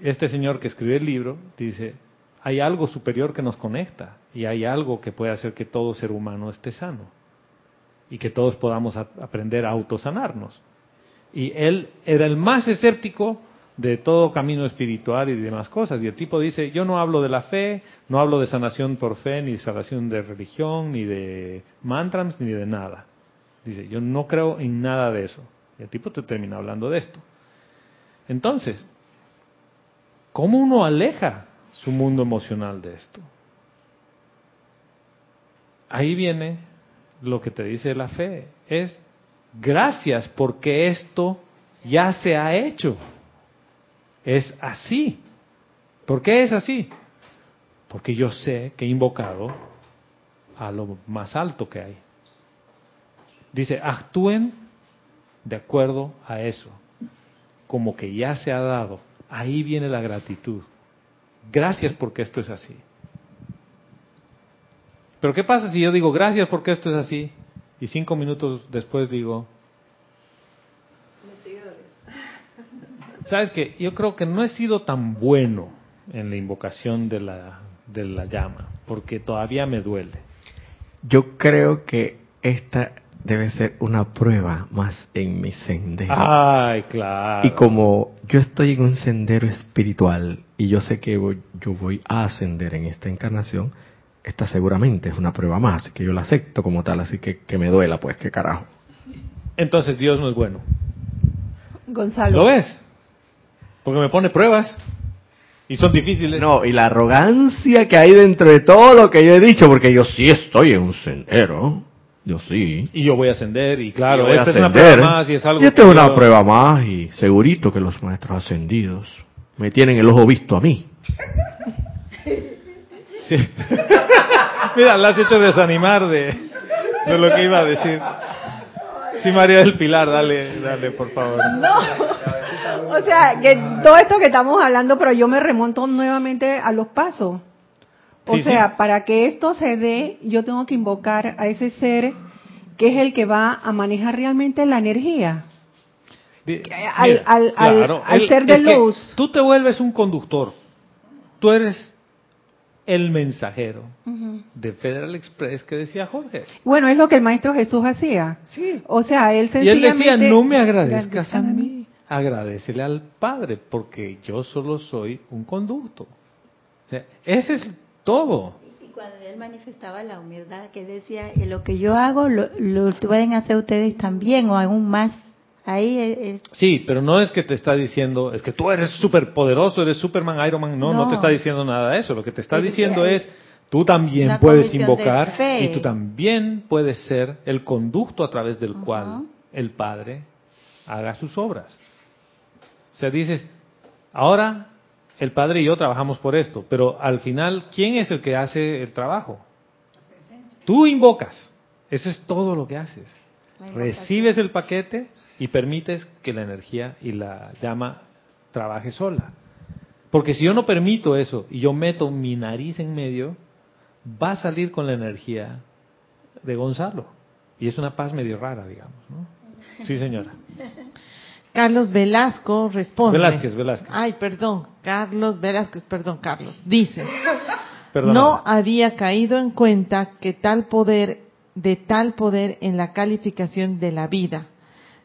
este señor que escribe el libro dice, hay algo superior que nos conecta y hay algo que puede hacer que todo ser humano esté sano y que todos podamos aprender a autosanarnos. Y él era el más escéptico de todo camino espiritual y demás cosas. Y el tipo dice, yo no hablo de la fe, no hablo de sanación por fe, ni de sanación de religión, ni de mantras, ni de nada. Dice, yo no creo en nada de eso. Y el tipo te termina hablando de esto. Entonces, ¿cómo uno aleja su mundo emocional de esto? Ahí viene lo que te dice la fe. Es gracias porque esto ya se ha hecho. Es así. ¿Por qué es así? Porque yo sé que he invocado a lo más alto que hay. Dice, actúen de acuerdo a eso, como que ya se ha dado. Ahí viene la gratitud. Gracias porque esto es así. Pero ¿qué pasa si yo digo gracias porque esto es así y cinco minutos después digo, sabes que yo creo que no he sido tan bueno en la invocación de la, de la llama porque todavía me duele. Yo creo que esta debe ser una prueba más en mi sendero. Ay, claro. Y como yo estoy en un sendero espiritual y yo sé que voy- yo voy a ascender en esta encarnación, esta seguramente es una prueba más, que yo la acepto como tal, así que que me duela, pues, qué carajo. Entonces Dios no es bueno. Gonzalo. ¿Lo ves? Porque me pone pruebas y son difíciles. No, y la arrogancia que hay dentro de todo lo que yo he dicho, porque yo sí estoy en un sendero, yo sí. Y yo voy a ascender y claro, esta es una prueba más y es algo Y esta que es una yo- prueba más y segurito que los maestros ascendidos me tienen el ojo visto a mí. Sí. Mira, la has hecho desanimar de, de lo que iba a decir. Sí, María del Pilar, dale, dale, por favor. O sea, que todo esto que estamos hablando, pero yo me remonto nuevamente a los pasos. O Sí, sea, sí. para que esto se dé, yo tengo que invocar a ese ser que es el que va a manejar realmente la energía. Al- mira, al- al- al ser de luz. Tú te vuelves un conductor. Tú eres el mensajero de Federal Express que decía Jorge. Bueno, es lo que el Maestro Jesús hacía. Sí. O sea, él Y él sencillamente... decía, no me agradezcas a mí, agradecele al Padre, porque yo solo soy un conducto. O sea, ese es todo. Y cuando él manifestaba la humildad, que decía, "Y lo que yo hago lo, lo pueden hacer ustedes también o aún más. Ahí es, Sí, pero no es que te está diciendo, es que tú eres súper poderoso, eres Superman, Iron Man, no, no, No. te está diciendo nada de eso. Lo que te está Es- diciendo es tú también puedes invocar y tú también puedes ser el conducto a través del cual el Padre haga sus obras. O sea, dices, ahora el Padre y yo trabajamos por esto, pero al final, ¿quién es el que hace el trabajo? Tú invocas. Eso es todo lo que haces. Recibes el paquete y permites que la energía y la llama trabaje sola. Porque si yo no permito eso y yo meto mi nariz en medio, va a salir con la energía de Gonzalo. Y es una paz medio rara, digamos. ¿no? Sí, señora. Carlos Velasco responde. Velázquez, Velázquez. Ay, perdón. Carlos Velázquez, perdón, Carlos. Dice, Perdón. no había caído en cuenta que tal poder de tal poder en la calificación de la vida.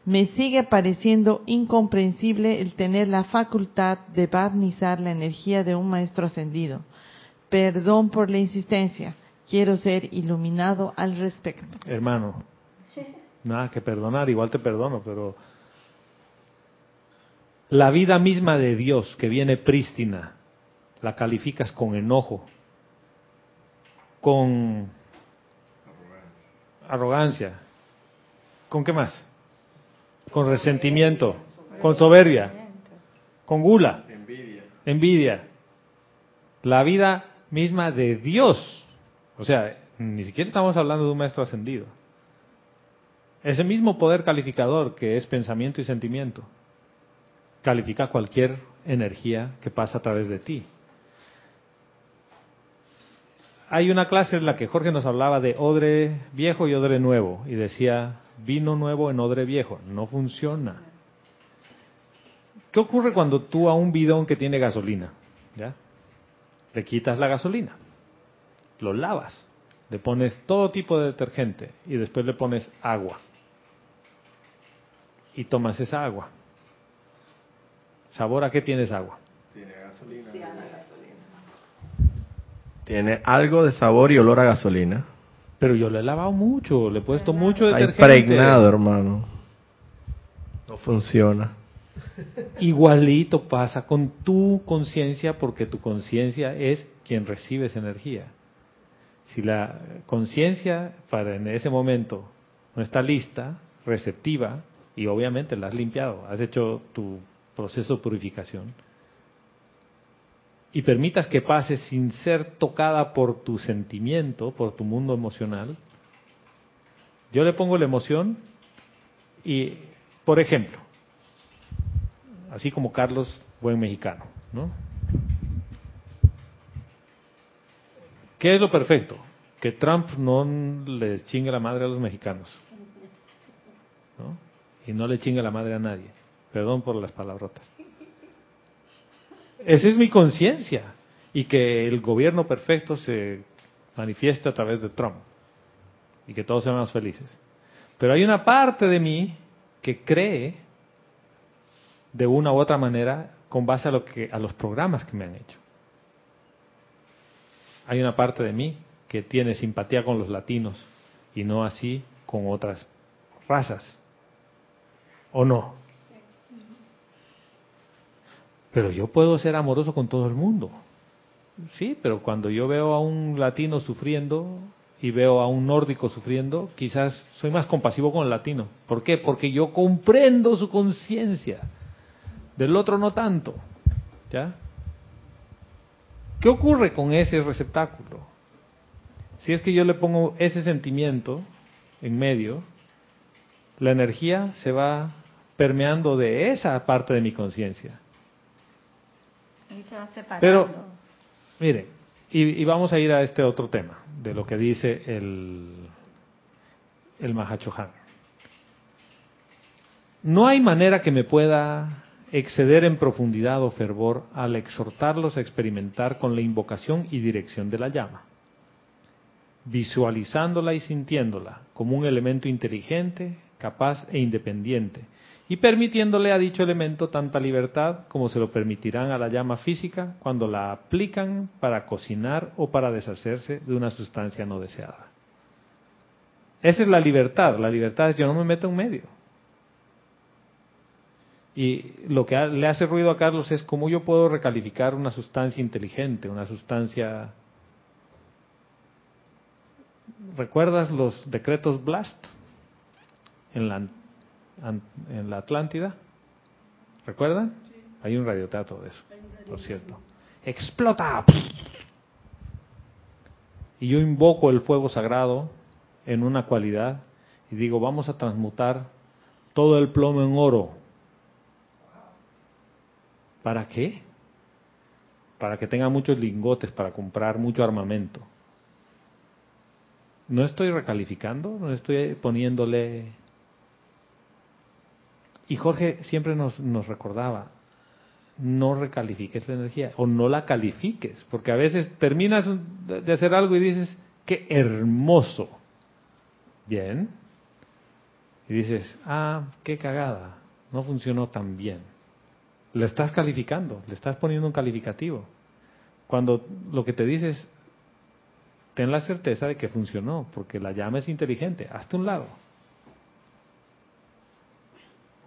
Me sigue pareciendo incomprensible el tener la facultad de barnizar la energía de un maestro ascendido. Perdón por la insistencia. Quiero ser iluminado al respecto. Hermano, nada que perdonar, igual te perdono, pero la vida misma de Dios que viene prístina, la calificas con enojo, con arrogancia, ¿con qué más? Con resentimiento, con soberbia, con gula, envidia. envidia. La vida misma de Dios. O sea, ni siquiera estamos hablando de un maestro ascendido. Ese mismo poder calificador que es pensamiento y sentimiento califica cualquier energía que pasa a través de ti. Hay una clase en la que Jorge nos hablaba de odre viejo y odre nuevo y decía vino nuevo en odre viejo. No funciona. ¿Qué ocurre cuando tú a un bidón que tiene gasolina, ya, le quitas la gasolina, lo lavas, le pones todo tipo de detergente y después le pones agua y tomas esa agua? ¿Sabor a qué tienes agua? Tiene gasolina. Tiene algo de sabor y olor a gasolina. Pero yo le he lavado mucho, le he puesto mucho Está detergente. impregnado, hermano. No funciona. Igualito pasa con tu conciencia porque tu conciencia es quien recibe esa energía. Si la conciencia para en ese momento no está lista, receptiva, y obviamente la has limpiado, has hecho tu proceso de purificación, y permitas que pase sin ser tocada por tu sentimiento, por tu mundo emocional, yo le pongo la emoción y, por ejemplo, así como Carlos, buen mexicano, ¿no? ¿Qué es lo perfecto? Que Trump no le chingue la madre a los mexicanos, ¿no? Y no le chingue la madre a nadie. Perdón por las palabrotas. Esa es mi conciencia. Y que el gobierno perfecto se manifieste a través de Trump. Y que todos seamos felices. Pero hay una parte de mí que cree de una u otra manera con base a lo que a los programas que me han hecho. Hay una parte de mí que tiene simpatía con los latinos y no así con otras razas. ¿O no? Pero yo puedo ser amoroso con todo el mundo. Sí, pero cuando yo veo a un latino sufriendo y veo a un nórdico sufriendo, quizás soy más compasivo con el latino. ¿Por qué? Porque yo comprendo su conciencia. Del otro no tanto. ¿Ya? ¿Qué ocurre con ese receptáculo? Si es que yo le pongo ese sentimiento en medio, la energía se va permeando de esa parte de mi conciencia. Pero, mire, y, vamos a ir a este otro tema, de lo que dice el, el Mahachohan. No hay manera que me pueda exceder en profundidad o fervor al exhortarlos a experimentar con la invocación y dirección de la llama, visualizándola y sintiéndola como un elemento inteligente, capaz e independiente, y permitiéndole a dicho elemento tanta libertad como se lo permitirán a la llama física cuando la aplican para cocinar o para deshacerse de una sustancia no deseada. Esa es la libertad. La libertad es yo no me meto en medio. Y lo que le hace ruido a Carlos es cómo yo puedo recalificar una sustancia inteligente, una sustancia... ¿Recuerdas los decretos Blast? En la en la Atlántida. ¿Recuerdan? Hay un radioteatro de eso, por cierto. ¡Explota! Y yo invoco el fuego sagrado en una cualidad y digo, vamos a transmutar todo el plomo en oro. ¿Para qué? Para que tenga muchos lingotes para comprar mucho armamento. No estoy recalificando, no estoy poniéndole y Jorge siempre nos, nos recordaba, no recalifiques la energía o no la califiques, porque a veces terminas de hacer algo y dices, qué hermoso, Bien. Y dices, ah, qué cagada, no funcionó tan bien. Le estás calificando, le estás poniendo un calificativo. Cuando lo que te dices, ten la certeza de que funcionó, porque la llama es inteligente, hazte un lado.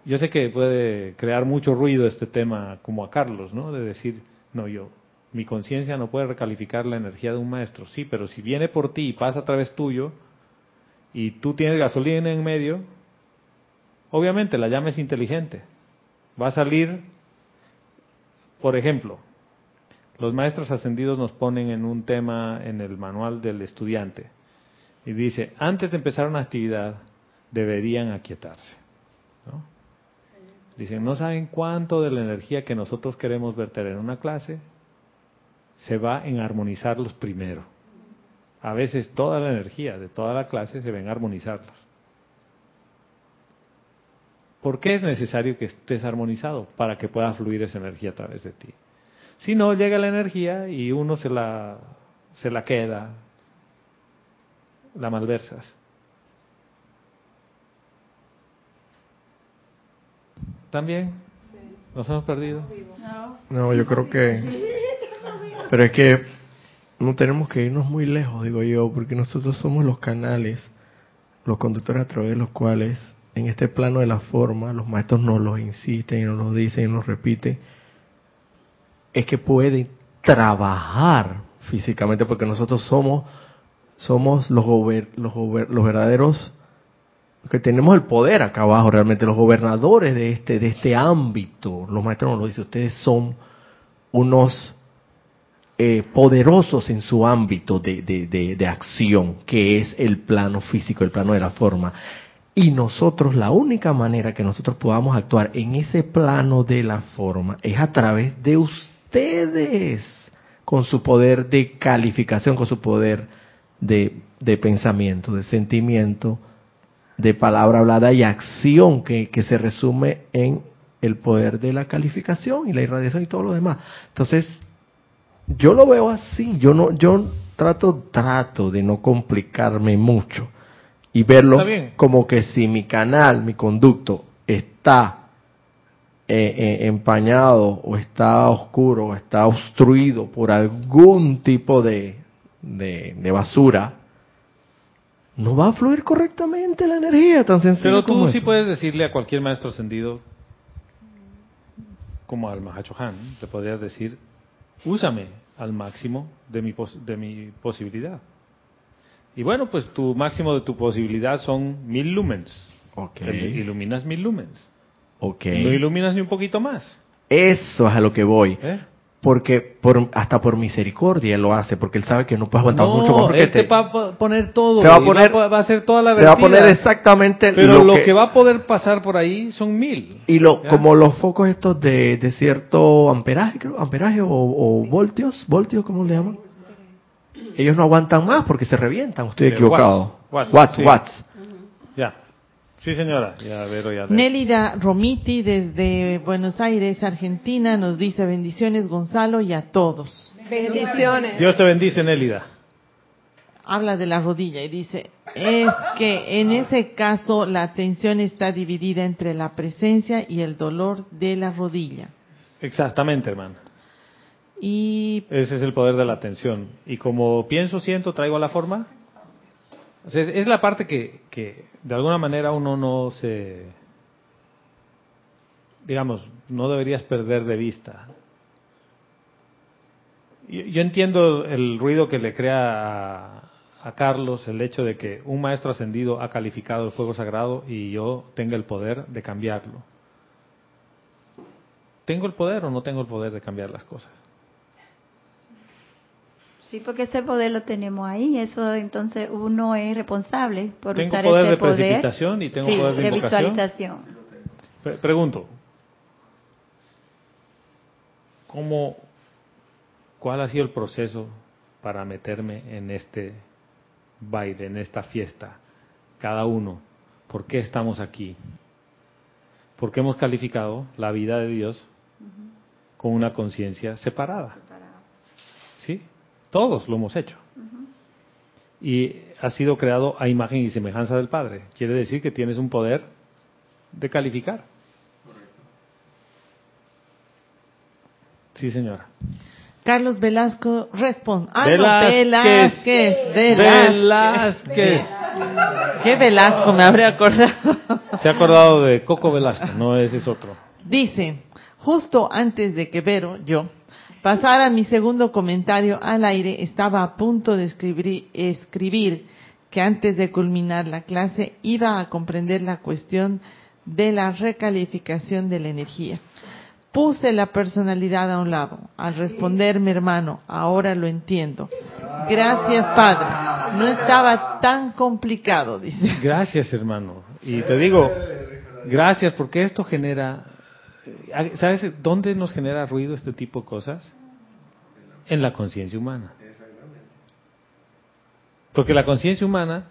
Yo sé que puede crear mucho ruido este tema, como a Carlos, ¿no? De decir, no, yo, mi conciencia no puede recalificar la energía de un maestro. Sí, pero si viene por ti y pasa a través tuyo, y tú tienes gasolina en medio, obviamente la llama es inteligente. Va a salir, por ejemplo, los maestros ascendidos nos ponen en un tema en el manual del estudiante y dice, antes de empezar una actividad deberían aquietarse. ¿no? Dicen, no saben cuánto de la energía que nosotros queremos verter en una clase se va en armonizarlos primero. A veces toda la energía de toda la clase se va en armonizarlos. ¿Por qué es necesario que estés armonizado? Para que pueda fluir esa energía a través de ti. Si no, llega la energía y uno se la, se la queda, la malversas. ¿También? ¿Nos hemos perdido? No, yo creo que... Pero es que no tenemos que irnos muy lejos, digo yo, porque nosotros somos los canales, los conductores a través de los cuales, en este plano de la forma, los maestros nos los insisten y nos lo dicen y nos repiten, es que pueden trabajar físicamente, porque nosotros somos somos los, los, los verdaderos que tenemos el poder acá abajo realmente los gobernadores de este de este ámbito los maestros nos lo dicen ustedes son unos eh, poderosos en su ámbito de, de, de, acción, que es el plano físico, el plano de la forma. Y nosotros, la única manera que nosotros podamos actuar en ese plano de la forma es a través de ustedes, con su poder de calificación, con su poder de, de pensamiento, de sentimiento, de palabra hablada y acción, que, que se resume en el poder de la calificación y la irradiación y todo lo demás. Entonces, yo lo veo así, yo no, yo trato, trato de no complicarme mucho y verlo como que si mi canal, mi conducto está eh, eh, empañado o está oscuro o está obstruido por algún tipo de, de, de, basura, no va a fluir correctamente la energía tan sencillo. Pero tú como sí eso. puedes decirle a cualquier maestro ascendido, como al Mahachohan, le podrías decir, úsame al máximo de mi, pos de mi posibilidad. Y bueno, pues tu máximo de tu posibilidad son mil lumens. Ok. Te iluminas mil lumens. Ok. No iluminas ni un poquito más. Eso es a lo que voy. ¿eh? Porque por, hasta por misericordia él lo hace, porque él sabe que no puedes aguantar no, mucho más. porque él te va a poner todo. te va a poner- va, a- va a hacer toda la te va a poner exactamente Pero lo, que, que... va a poder pasar por ahí son mil. y lo ¿ya? como los focos estos de, de cierto amperaje, creo, amperaje o, o voltios, voltios, ¿cómo le llaman? Ellos no aguantan más porque se revientan. Estoy De equivocado. watts, watts, watts, sí. watts. Sí, señora. Ya, Vero, ya. Nélida Romiti desde Buenos Aires, Argentina, nos dice bendiciones Gonzalo y a todos. Bendiciones. Dios te bendice, Nélida. Habla de la rodilla y dice, es que en ese caso la atención está dividida entre la presencia y el dolor de la rodilla. Exactamente, hermano. Y Ese es el poder de la atención. Y como pienso, siento, traigo a la forma. Es, la parte que, que de alguna manera uno no se, digamos, no deberías perder de vista. Yo, yo entiendo el ruido que le crea a, a Carlos el hecho de que un maestro ascendido ha calificado el fuego sagrado y yo tenga el poder de cambiarlo. ¿Tengo el poder o no tengo el poder de cambiar las cosas? Sí, porque ese poder lo tenemos ahí, eso entonces uno es responsable por Tengo usar poder ese de poder precipitación y tengo sí, poder de visualización. Pre- pregunto, ¿cómo, cuál ha sido el proceso para meterme en este baile, en esta fiesta? Cada uno, ¿por qué estamos aquí? Porque hemos calificado la vida de Dios con una conciencia separada. ¿Sí? Todos lo hemos hecho. y has sido creado a imagen y semejanza del Padre. Quiere decir que tienes un poder de calificar. Sí, señora. Carlos Velasco responde. Ah, Velázquez. no, Velázquez. Velázquez. Velázquez. ¿Qué Velasco me habré acordado? Se ha acordado de Coco Velasco, no ese es otro. Dice, justo antes de que Vero, yo, pasara mi segundo comentario al aire, estaba a punto de escribir, escribir que antes de culminar la clase iba a comprender la cuestión de la recalificación de la energía. Puse la personalidad a un lado. Al responderme, hermano, ahora lo entiendo. Gracias, Padre. No estaba tan complicado, dice. Gracias, hermano. Y te digo, gracias porque esto genera, ¿sabes dónde nos genera ruido este tipo de cosas? En la conciencia humana. Porque la conciencia humana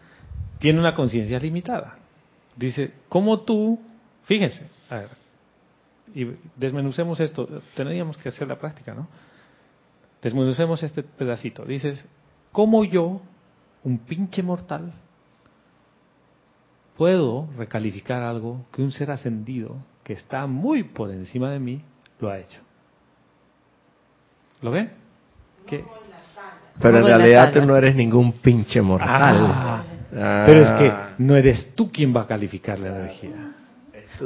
tiene una conciencia limitada. Dice, ¿cómo tú, fíjense, a ver, y desmenucemos esto, tendríamos que hacer la práctica, ¿no? Desmenucemos este pedacito. Dices, ¿cómo yo, un pinche mortal, puedo recalificar algo que un ser ascendido que está muy por encima de mí lo ha hecho? ¿Lo ven? ¿Qué? Pero en realidad tú no eres ningún pinche mortal. Ah, Ah. pero es que no eres tú quien va a calificar la energía.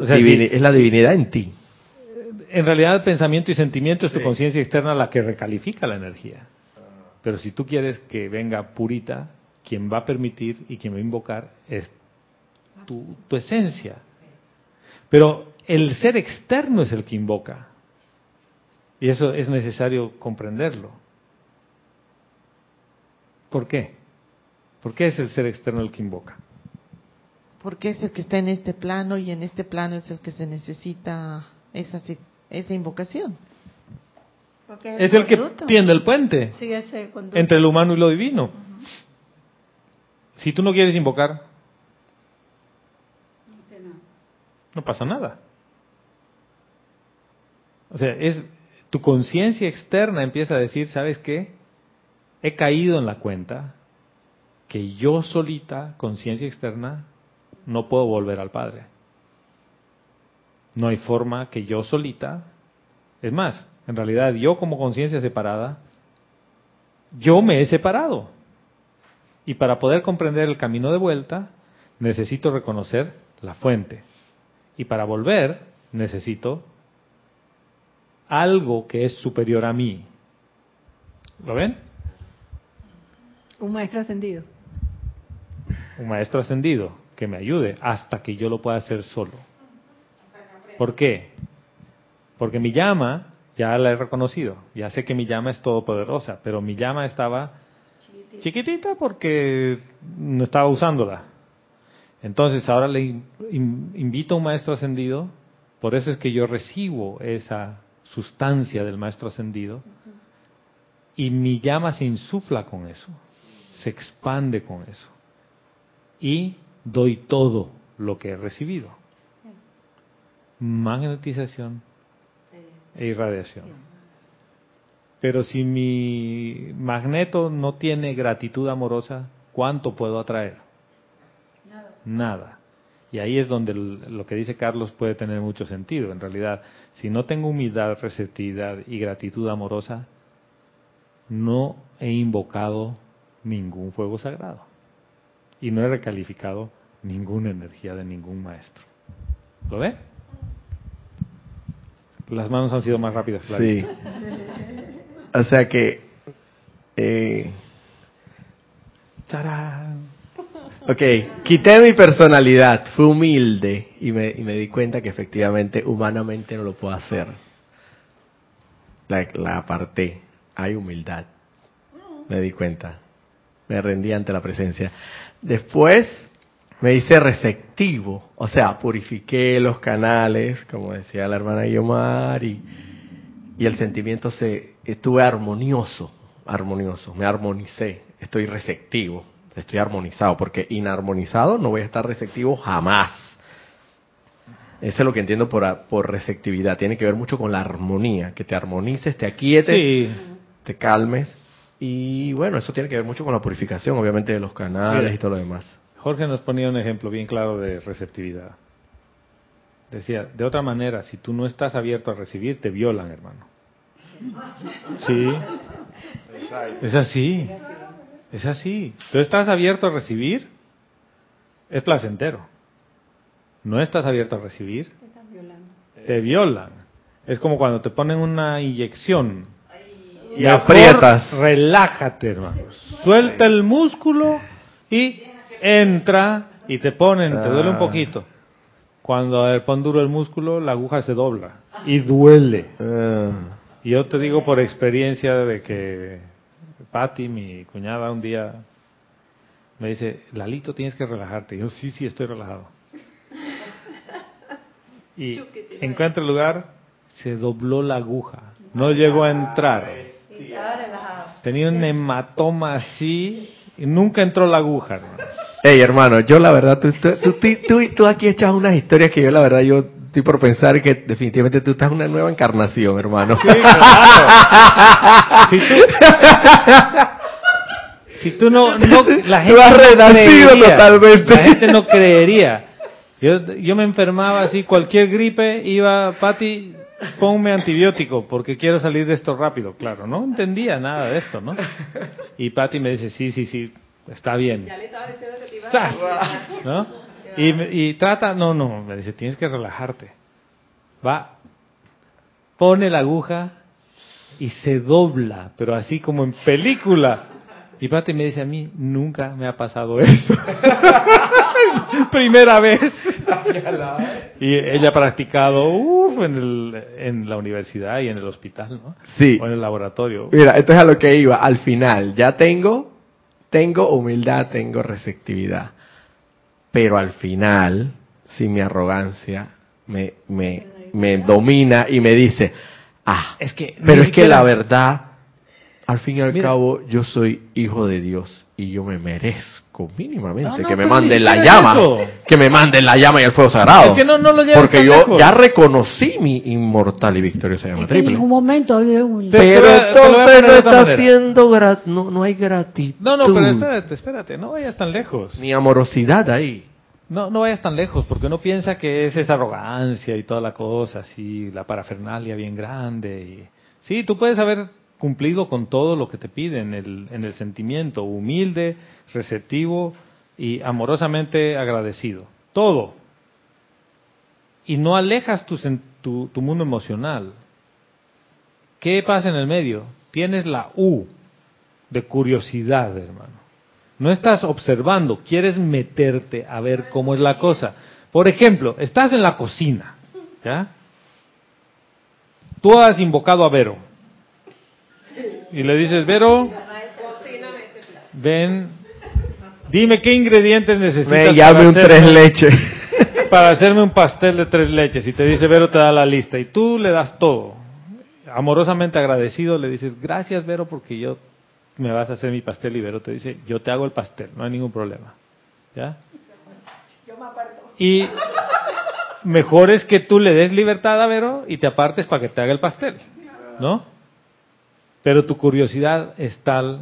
O sea, Divini- si- es la divinidad en ti. en realidad el pensamiento y sentimiento es tu conciencia externa la que recalifica la energía. Pero si tú quieres que venga purita, quien va a permitir y quien va a invocar es tu, tu esencia. Pero el ser externo es el que invoca. Y eso es necesario comprenderlo. ¿Por qué? ¿Por qué es el ser externo el que invoca? Porque es el que está en este plano y en este plano es el que se necesita esa, si- esa invocación. Porque Es el que tiende el puente Sí, es el conducto. entre lo humano y lo divino. Si tú no quieres invocar, no pasa nada. O sea, es tu conciencia externa empieza a decir, ¿sabes qué? He caído en la cuenta que yo solita, conciencia externa, no puedo volver al Padre. No hay forma que yo solita, es más, en realidad yo como conciencia separada, yo me he separado. Y para poder comprender el camino de vuelta, necesito reconocer la fuente. Y para volver, necesito algo que es superior a mí. ¿Lo ven? Un maestro ascendido. Un maestro ascendido que me ayude hasta que yo lo pueda hacer solo. ¿Por qué? Porque mi llama ya la he reconocido. Ya sé que mi llama es todopoderosa, pero mi llama estaba chiquitita porque no estaba usándola. Entonces ahora le in- in- invito a un maestro ascendido, por eso es que yo recibo esa sustancia del maestro ascendido y mi llama se insufla con eso, se expande con eso y doy todo lo que he recibido. Magnetización e irradiación. Pero si mi magneto no tiene gratitud amorosa, ¿cuánto puedo atraer? Nada. Y ahí es donde lo que dice Carlos puede tener mucho sentido. En realidad, si no tengo humildad, receptividad y gratitud amorosa, no he invocado ningún fuego sagrado. Y no he recalificado ninguna energía de ningún maestro. ¿Lo ve? Las manos han sido más rápidas. que la Sí. O sea que. Eh, ¡Tarán! Ok, quité mi personalidad, fui humilde y me, y me di cuenta que efectivamente humanamente no lo puedo hacer. La, la aparté, hay humildad. Me di cuenta, me rendí ante la presencia. Después me hice receptivo, o sea, purifiqué los canales, como decía la hermana Guiomar, y, y el sentimiento se estuve armonioso, armonioso, me armonicé, estoy receptivo, estoy armonizado, porque inarmonizado no voy a estar receptivo jamás. Eso es lo que entiendo por, por receptividad, tiene que ver mucho con la armonía, que te armonices, te aquietes, Sí, te calmes Y bueno, eso tiene que ver mucho con la purificación, obviamente, de los canales Mira. y todo lo demás. Jorge nos ponía un ejemplo bien claro de receptividad. Decía, de otra manera, si tú no estás abierto a recibir, te violan, hermano. Sí. Es así. Es así. Tú estás abierto a recibir, es placentero. No estás abierto a recibir, te violan. Es como cuando te ponen una inyección. Y aprietas. Relájate, hermano. Suelta el músculo y entra y te ponen, te duele un Ah. poquito. Cuando el pon duro el músculo, la aguja se dobla y duele. Ah, Y yo te digo por experiencia de que Patty, mi cuñada, un día me dice, Lalito, tienes que relajarte. Y yo, sí, sí, estoy relajado. Y encuentra el lugar, se dobló la aguja. No llegó a entrar. Tenía un hematoma así y nunca entró la aguja. hermano. Hey, hermano, yo la verdad, tú, tú- tú- tú aquí echas unas historias que yo la verdad, yo estoy por pensar que definitivamente tú estás en una nueva encarnación, hermano. Sí, claro. Si tú, si tú no, no, la gente Tú has no renacido creería. totalmente. La gente no creería. Yo, yo me enfermaba así, cualquier gripe, iba, Pati, ponme antibiótico porque quiero salir de esto rápido. Claro, no entendía nada de esto, ¿no? Y Pati me dice, sí, sí, sí, está bien. ¡Zas! ¿No? Y, me- y trata, no, no, me dice, tienes que relajarte. Va, pone la aguja y se dobla, pero así como en película. Y Pati me dice a mí, nunca me ha pasado eso. Primera vez. y ella ha practicado uf, en, el- en la universidad y en el hospital, ¿no? Sí. O en el laboratorio. Mira, esto es a lo que iba. Al final, ya tengo, tengo humildad, tengo receptividad. Pero al final, si mi arrogancia me, me, me domina y me dice, ah, Es que pero es que la verdad, al fin y al Mira. cabo, yo soy hijo de Dios y yo me merezco mínimamente No, no, que me manden la llama, eso. que me manden la llama y el fuego sagrado. Es que no- lo porque yo lejos. ya reconocí mi inmortal y victoriosa llama que en triple. ningún momento un- Pero entonces no está haciendo grat no, no hay gratitud. No, no, pero espérate, espérate, no vayas tan lejos. Ni amorosidad ahí. No, no vayas tan lejos, porque uno piensa que es esa arrogancia y toda la cosa, así, la parafernalia bien grande. Y... Sí, tú puedes haber cumplido con todo lo que te piden en el, en el sentimiento, humilde, receptivo y amorosamente agradecido. Todo. Y no alejas tu, tu mundo emocional. ¿Qué pasa en el medio? Tienes la U de curiosidad, hermano. No estás observando, quieres meterte a ver cómo es la cosa. Por ejemplo, estás en la cocina, ¿ya? Tú has invocado a Vero. Y le dices, Vero, ven, dime qué ingredientes necesitas Me llame para un hacerme- tres leches. para hacerme un pastel de tres leches. Y te dice, Vero te da la lista. Y tú le das todo. Amorosamente agradecido le dices, gracias Vero porque yo me vas a hacer mi pastel. Y Vero te dice, yo te hago el pastel, no hay ningún problema. ¿Ya? Y mejor es que tú le des libertad a Vero y te apartes para que te haga el pastel. ¿No? Pero tu curiosidad es tal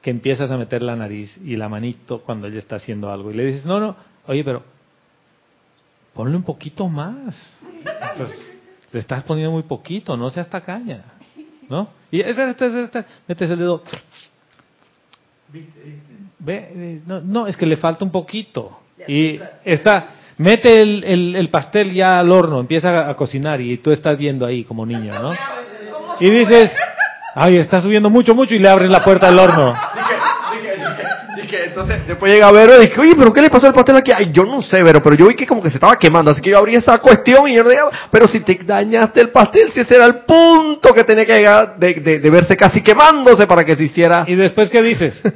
que empiezas a meter la nariz y la manito cuando ella está haciendo algo. Y le dices, no, no, oye, pero ponle un poquito más. Pues, le estás poniendo muy poquito, no seas tacaña. ¿No? Y metes el dedo. Ve, no, no, es que le falta un poquito. Y está, mete el, el, el pastel ya al horno, empieza a, a cocinar y tú estás viendo ahí como niño, ¿no? Y dices, ay, está subiendo mucho, mucho y le abres la puerta del horno. entonces, después llega Vero y dice, oye, pero ¿qué le pasó al pastel aquí? Ay, yo no sé, Vero, pero yo vi que como que se estaba quemando, así que yo abrí esa cuestión y yo dije, pero si te dañaste el pastel, si ese era el punto que tenía que llegar de, de- de verse casi quemándose para que se hiciera... ¿Y después qué dices?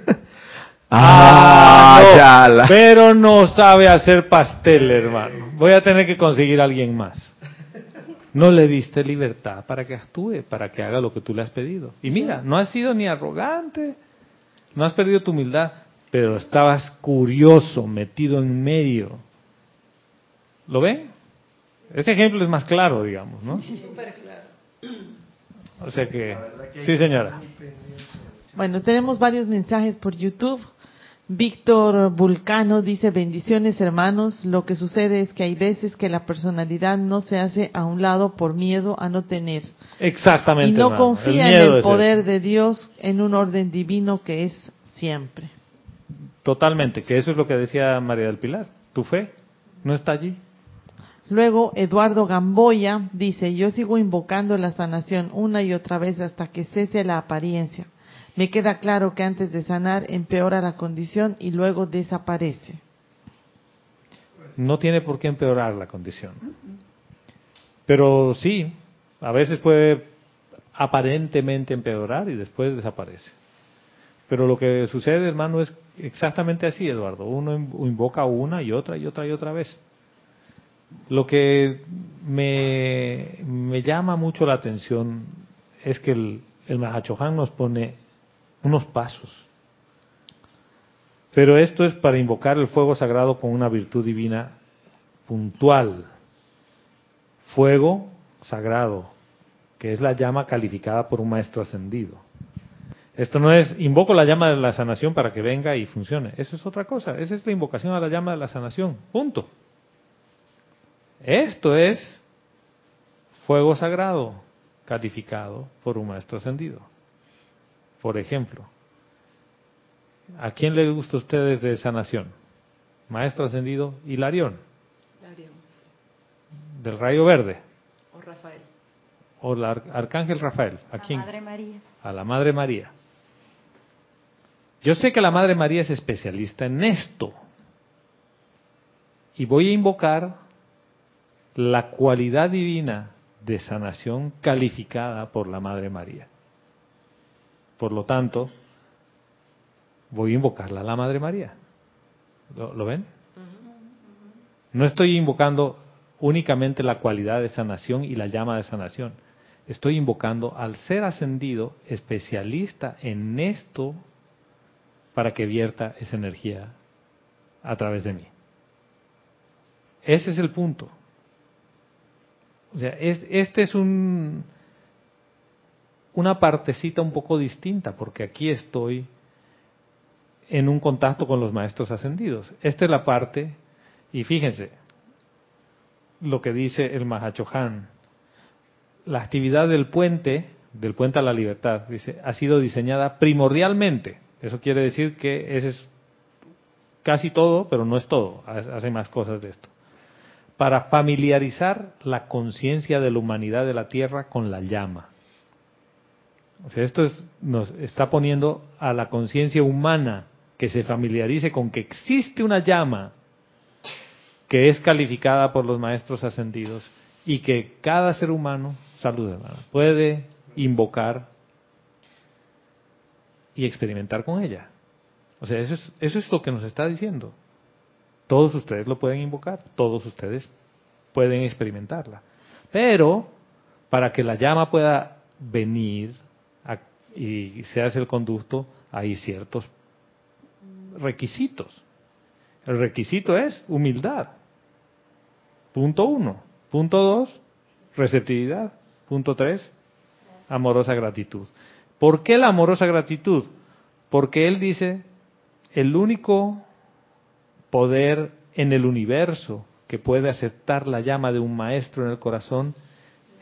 Ah, no, ya la- Pero no sabe hacer pastel, hermano. Voy a tener que conseguir a alguien más. No le diste libertad para que actúe, para que haga lo que tú le has pedido. Y mira, no has sido ni arrogante, no has perdido tu humildad, pero estabas curioso, metido en medio. ¿Lo ven? Ese ejemplo es más claro, digamos, ¿no? O sea que, sí señora. Bueno, tenemos varios mensajes por YouTube. Víctor Vulcano dice, bendiciones hermanos, lo que sucede es que hay veces que la personalidad no se hace a un lado por miedo a no tener. Exactamente. Y no hermano. confía El en el poder ese. de Dios en un orden divino que es siempre. Totalmente, que eso es lo que decía María del Pilar. Tu fe no está allí. Luego Eduardo Gamboya dice, yo sigo invocando la sanación una y otra vez hasta que cese la apariencia. Me queda claro que antes de sanar empeora la condición y luego desaparece. No tiene por qué empeorar la condición. Pero sí, a veces puede aparentemente empeorar y después desaparece. Pero lo que sucede, hermano, es exactamente así, Eduardo. Uno invoca una y otra y otra y otra vez. Lo que me, llama mucho la atención es que el, el Mahachohan nos pone unos pasos. Pero esto es para invocar el fuego sagrado con una virtud divina puntual. Fuego sagrado, que es la llama calificada por un maestro ascendido. Esto no es invoco la llama de la sanación para que venga y funcione. Eso es otra cosa. Esa es la invocación a la llama de la sanación. Punto. Esto es fuego sagrado calificado por un maestro ascendido. Por ejemplo, ¿a quién le gusta a ustedes de sanación? Maestro ascendido Hilarión, del rayo verde, O Rafael. o el ar- arcángel Rafael. ¿A La quién? Madre María. A la Madre María. Yo sé que la Madre María es especialista en esto. Y voy a invocar la cualidad divina de sanación calificada por la Madre María. Por lo tanto, voy a invocarla a la Madre María. ¿Lo, lo ven? No estoy invocando únicamente la cualidad de sanación y la llama de sanación. Estoy invocando al ser ascendido, especialista en esto, para que vierta esa energía a través de mí. Ese es el punto. O sea, es- este es un una partecita un poco distinta, porque aquí estoy en un contacto con los maestros ascendidos. Esta es la parte, y fíjense, lo que dice el Mahachohan, la actividad del puente, del puente a la libertad, dice, ha sido diseñada primordialmente. Eso quiere decir que ese es casi todo, pero no es todo, hace más cosas de esto. Para familiarizar la conciencia de la humanidad de la Tierra con la llama. O sea, esto es, nos está poniendo a la conciencia humana que se familiarice con que existe una llama que es calificada por los maestros ascendidos y que cada ser humano, salud hermana, puede invocar y experimentar con ella. O sea, eso es, eso es lo que nos está diciendo. Todos ustedes lo pueden invocar, todos ustedes pueden experimentarla. Pero para que la llama pueda venir y se hace el conducto, hay ciertos requisitos. El requisito es humildad. Punto uno. Punto dos, receptividad. Punto tres, amorosa gratitud. ¿Por qué la amorosa gratitud? Porque él dice, el único poder en el universo que puede aceptar la llama de un maestro en el corazón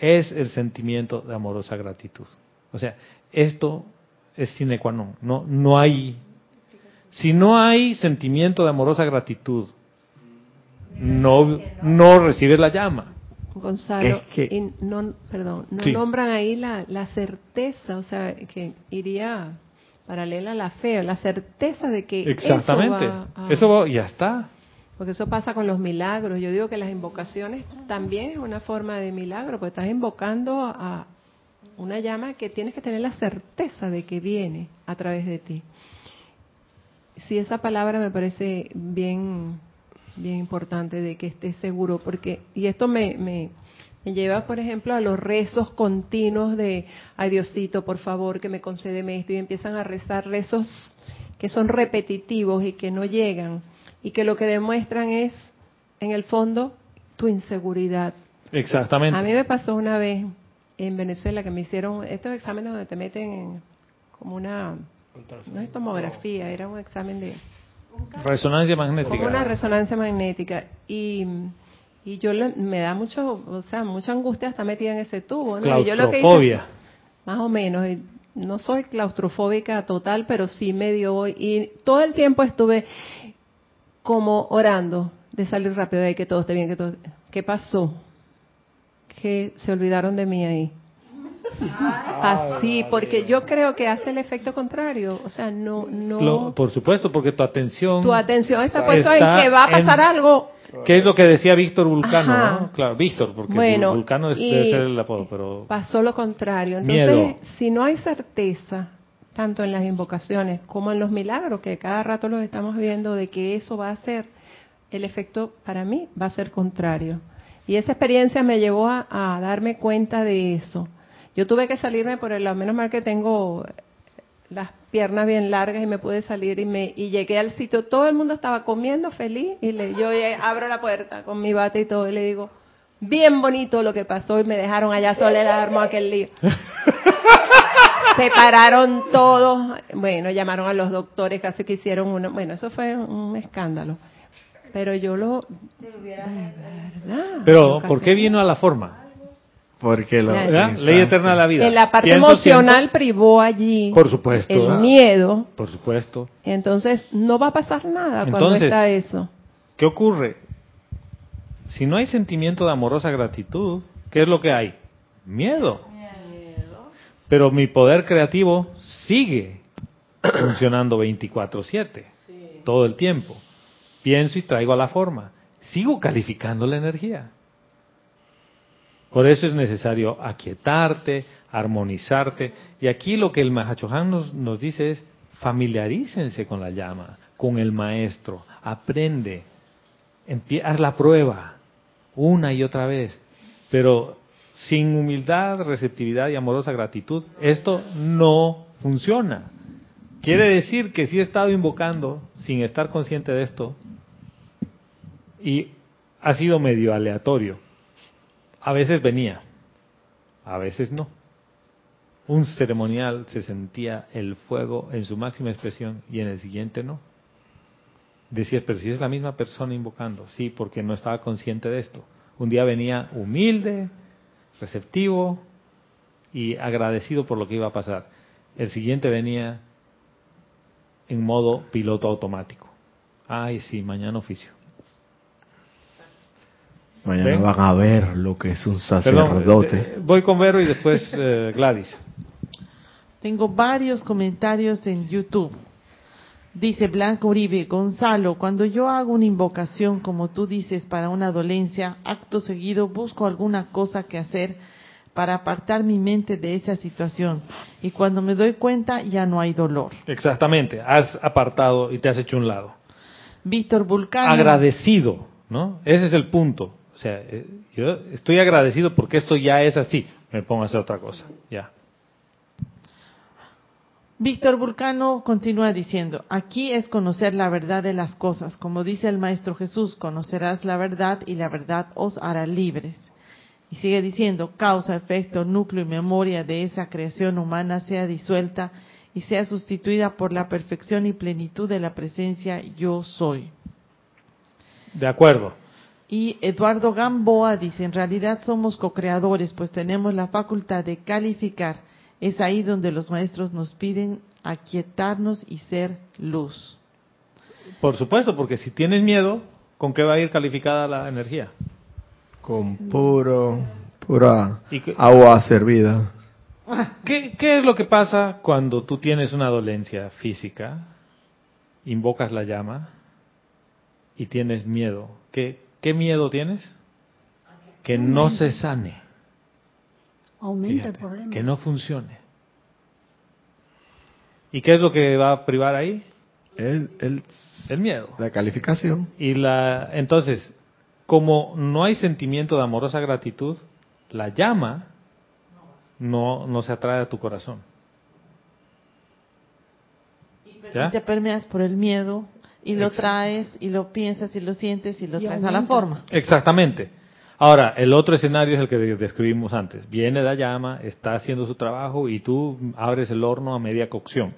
es el sentimiento de amorosa gratitud. O sea, esto es sine qua non. No, no hay. Si no hay sentimiento de amorosa gratitud, no, no recibes la llama. Gonzalo, Es que- y no, perdón, no Sí. nombran ahí la, la certeza, o sea, que iría paralela a la fe, la certeza de que Exactamente. eso va a- Eso va- ya está. Porque eso pasa con los milagros. Yo digo que las invocaciones también es una forma de milagro, porque estás invocando a una llama que tienes que tener la certeza de que viene a través de ti. Sí, esa palabra me parece bien, bien importante de que estés seguro, porque y esto me, me, me lleva, por ejemplo, a los rezos continuos de, ay Diosito, por favor, que me concédeme esto, y empiezan a rezar rezos que son repetitivos y que no llegan, y que lo que demuestran es, en el fondo, tu inseguridad. Exactamente. A mí me pasó una vez en Venezuela que me hicieron estos exámenes donde te meten en como una no es tomografía, era un examen de Resonancia como magnética. una resonancia magnética y y yo le- me da mucho, o sea, mucha angustia estar metida en ese tubo, ¿no? Y yo lo que hice- más o menos. y No soy claustrofóbica total, pero sí medio voy. Y todo el tiempo estuve como orando de salir rápido, de que todo esté bien, que todo. ¿Qué pasó? Que se olvidaron de mí ahí. Así, porque yo creo que hace el efecto contrario. O sea, no, no. Lo- por supuesto, porque tu atención... tu atención está puesta en que va a pasar en- algo. ¿Qué es lo que decía Víctor Vulcano? ¿no? Claro, Víctor, porque Bueno, Vulcano es, debe ser el apodo, pero... Pasó lo contrario. Entonces, Miedo. si no hay certeza, tanto en las invocaciones como en los milagros, que cada rato los estamos viendo, de que eso va a ser, el efecto para mí va a ser contrario. Y esa experiencia me llevó a, a darme cuenta de eso. Yo tuve que salirme por el lado, menos mal que tengo las piernas bien largas y me pude salir y me y llegué al sitio, todo el mundo estaba comiendo feliz y le, yo abro la puerta con mi bate y todo y le digo, bien bonito lo que pasó y me dejaron allá sola y le armó aquel lío. Se pararon todos, bueno, llamaron a los doctores, casi que hicieron uno, bueno, eso fue un escándalo. Pero yo lo... Verdad. Pero, ¿por que qué vino a la forma? Porque exacto. Ley eterna de la vida. En la parte Pienso, emocional siento- privó allí Por supuesto. el ¿verdad? miedo, Por supuesto. entonces no va a pasar nada cuando está eso. ¿Qué ocurre? Si no hay sentimiento de amorosa gratitud, ¿qué es lo que hay? Miedo. Pero mi poder creativo sigue funcionando 24/7, todo el tiempo. Pienso y traigo a la forma. Sigo calificando la energía. Por eso es necesario aquietarte, armonizarte. Y aquí lo que el Mahachohan nos, nos dice es, familiarícense con la llama, con el maestro, aprende, haz la prueba una y otra vez. Pero sin humildad, receptividad y amorosa gratitud, esto no funciona. Quiere decir que si he estado invocando sin estar consciente de esto y ha sido medio aleatorio. A veces venía, a veces no. Un ceremonial se sentía el fuego en su máxima expresión y en el siguiente no. Decías, pero si es la misma persona invocando, sí, porque no estaba consciente de esto. Un día venía humilde, receptivo y agradecido por lo que iba a pasar. El siguiente venía en modo piloto automático. Ay, sí, mañana oficio. Mañana ¿Ven? van a ver lo que es un Perdón, sacerdote. eh, voy con Vero y después eh, Gladys. Tengo varios comentarios en YouTube. Dice Blanca Uribe, Gonzalo, cuando yo hago una invocación, como tú dices, para una dolencia, acto seguido busco alguna cosa que hacer para apartar mi mente de esa situación. Y cuando me doy cuenta, ya no hay dolor. Exactamente, has apartado y te has hecho un lado. Víctor Vulcano. Agradecido, ¿no? Ese es el punto. O sea, eh, yo estoy agradecido porque esto ya es así. Me pongo a hacer otra cosa, ya. Víctor Vulcano continúa diciendo, aquí es conocer la verdad de las cosas. Como dice el Maestro Jesús, conocerás la verdad y la verdad os hará libres. Y sigue diciendo, causa, efecto, núcleo y memoria de esa creación humana sea disuelta y sea sustituida por la perfección y plenitud de la presencia yo soy. De acuerdo. Y Eduardo Gamboa dice, en realidad somos co-creadores, pues tenemos la facultad de calificar. Es ahí donde los maestros nos piden aquietarnos y ser luz. Por supuesto, porque si tienes miedo, ¿con qué va a ir calificada la energía? Con puro, pura ¿Y qué- agua servida. ¿Qué, qué es lo que pasa cuando tú tienes una dolencia física, invocas la llama y tienes miedo? ¿Qué, qué miedo tienes? Que no se sane. Aumenta el problema. que no funcione. ¿Y qué es lo que va a privar ahí? El, el- El miedo. la calificación. Y la entonces, como no hay sentimiento de amorosa gratitud, la llama no no se atrae a tu corazón. ¿Ya? Y te permeas por el miedo y lo traes y lo piensas y lo sientes y lo Y traes a la forma. Exactamente. Ahora, el otro escenario es el que de- describimos antes. Viene la llama, está haciendo su trabajo y tú abres el horno a media cocción.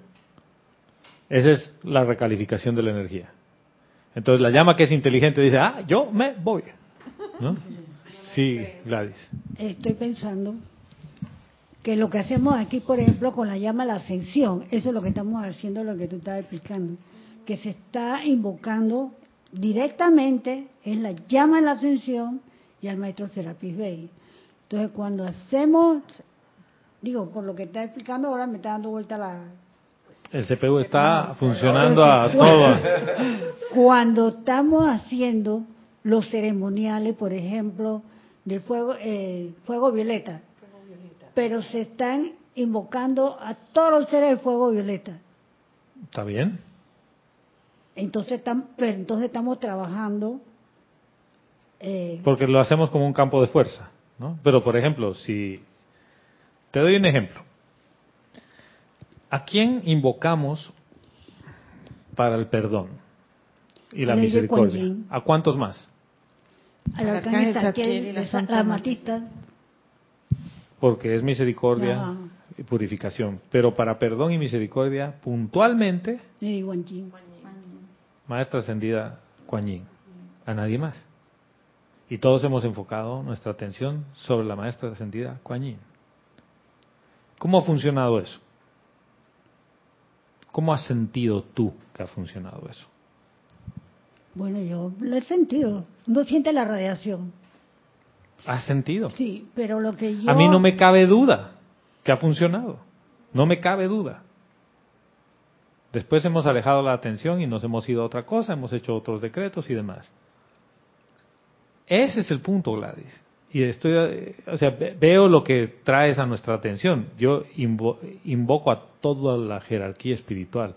Esa es la recalificación de la energía. Entonces la llama que es inteligente dice, ah, yo me voy. ¿No? Sí, Gladys. Estoy pensando que lo que hacemos aquí, por ejemplo, con la llama a la ascensión, eso es lo que estamos haciendo, lo que tú estabas explicando, que se está invocando directamente en la llama a la ascensión y al maestro Serapis Bey. Entonces, cuando hacemos, digo, por lo que está explicando ahora me está dando vuelta la... El CPU está funcionando a todo. Cuando estamos haciendo los ceremoniales, por ejemplo, del fuego, eh, fuego violeta, pero se están invocando a todos los seres del fuego violeta. ¿Está bien? Entonces, tam- pero entonces estamos trabajando. eh, Porque lo hacemos como un campo de fuerza, ¿no? Pero, por ejemplo, si... Te doy un ejemplo. ¿A quién invocamos para el perdón y la misericordia? ¿A cuántos más? al arcángel y la matista, Porque es misericordia Ajá. y purificación. Pero para perdón y misericordia, puntualmente, Yin. Maestra Ascendida Kuan Yin. A nadie más. Y todos hemos enfocado nuestra atención sobre la Maestra Ascendida Kuan Yin. ¿Cómo ha funcionado eso? ¿Cómo has sentido tú que ha funcionado eso? Bueno, yo lo he sentido. No siente la radiación. ¿Has sentido? Sí, pero lo que yo. A mí no me cabe duda que ha funcionado. No me cabe duda. Después hemos alejado la atención y nos hemos ido a otra cosa, hemos hecho otros decretos y demás. Ese es el punto, Gladys. Y estoy, eh, o sea, ve- veo lo que traes a nuestra atención. Yo invo- invoco a toda la jerarquía espiritual.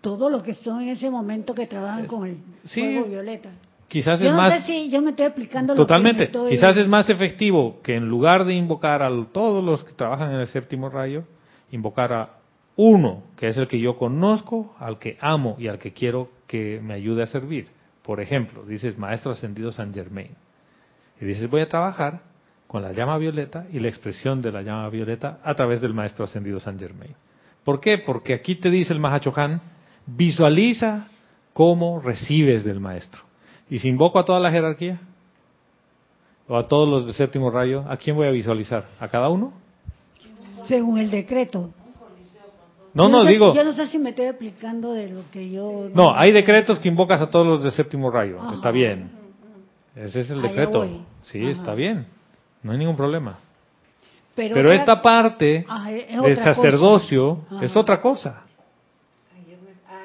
Todo lo que son en ese momento que trabajan con el sí. fuego violeta. Quizás Yo es no más sé si yo me estoy explicando Totalmente. lo que me estoy- Quizás es más efectivo que en lugar de invocar a todos los que trabajan en el séptimo rayo, invocar a uno, que es el que yo conozco, al que amo y al que quiero que me ayude a servir. Por ejemplo, dices Maestro Ascendido San Germain. Y dices, voy a trabajar con la llama violeta y la expresión de la llama violeta a través del Maestro Ascendido San Germain. ¿Por qué? Porque aquí te dice el Mahachohan, visualiza cómo recibes del Maestro. Y si invoco a toda la jerarquía, o a todos los de séptimo rayo, ¿a quién voy a visualizar? ¿A cada uno? según el decreto. No, no, sé- digo, Yo no sé si me estoy explicando de lo que yo. no, hay decretos que invocas a todos los de séptimo rayo, Ajá. está bien. Ese es el Allá decreto. voy. Sí, Ajá. está bien, no hay ningún problema. Pero, Pero otra- esta parte Ajá, es del sacerdocio Ajá. es otra cosa.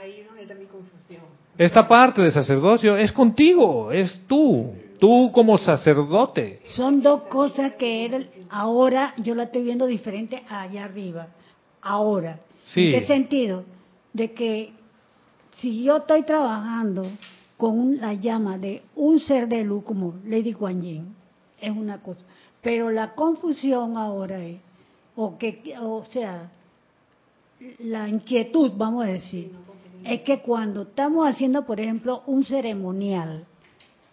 Ahí es donde está mi confusión. Esta parte de sacerdocio es contigo, es tú, tú como sacerdote. Son dos cosas que él- ahora yo la estoy viendo diferente allá arriba. Ahora. Sí. ¿En qué sentido? De que si yo estoy trabajando con la llama de un ser de luz como Lady Kuan Yin, es una cosa. Pero la confusión ahora es, o que, o sea, la inquietud, vamos a decir, es que cuando estamos haciendo, por ejemplo, un ceremonial,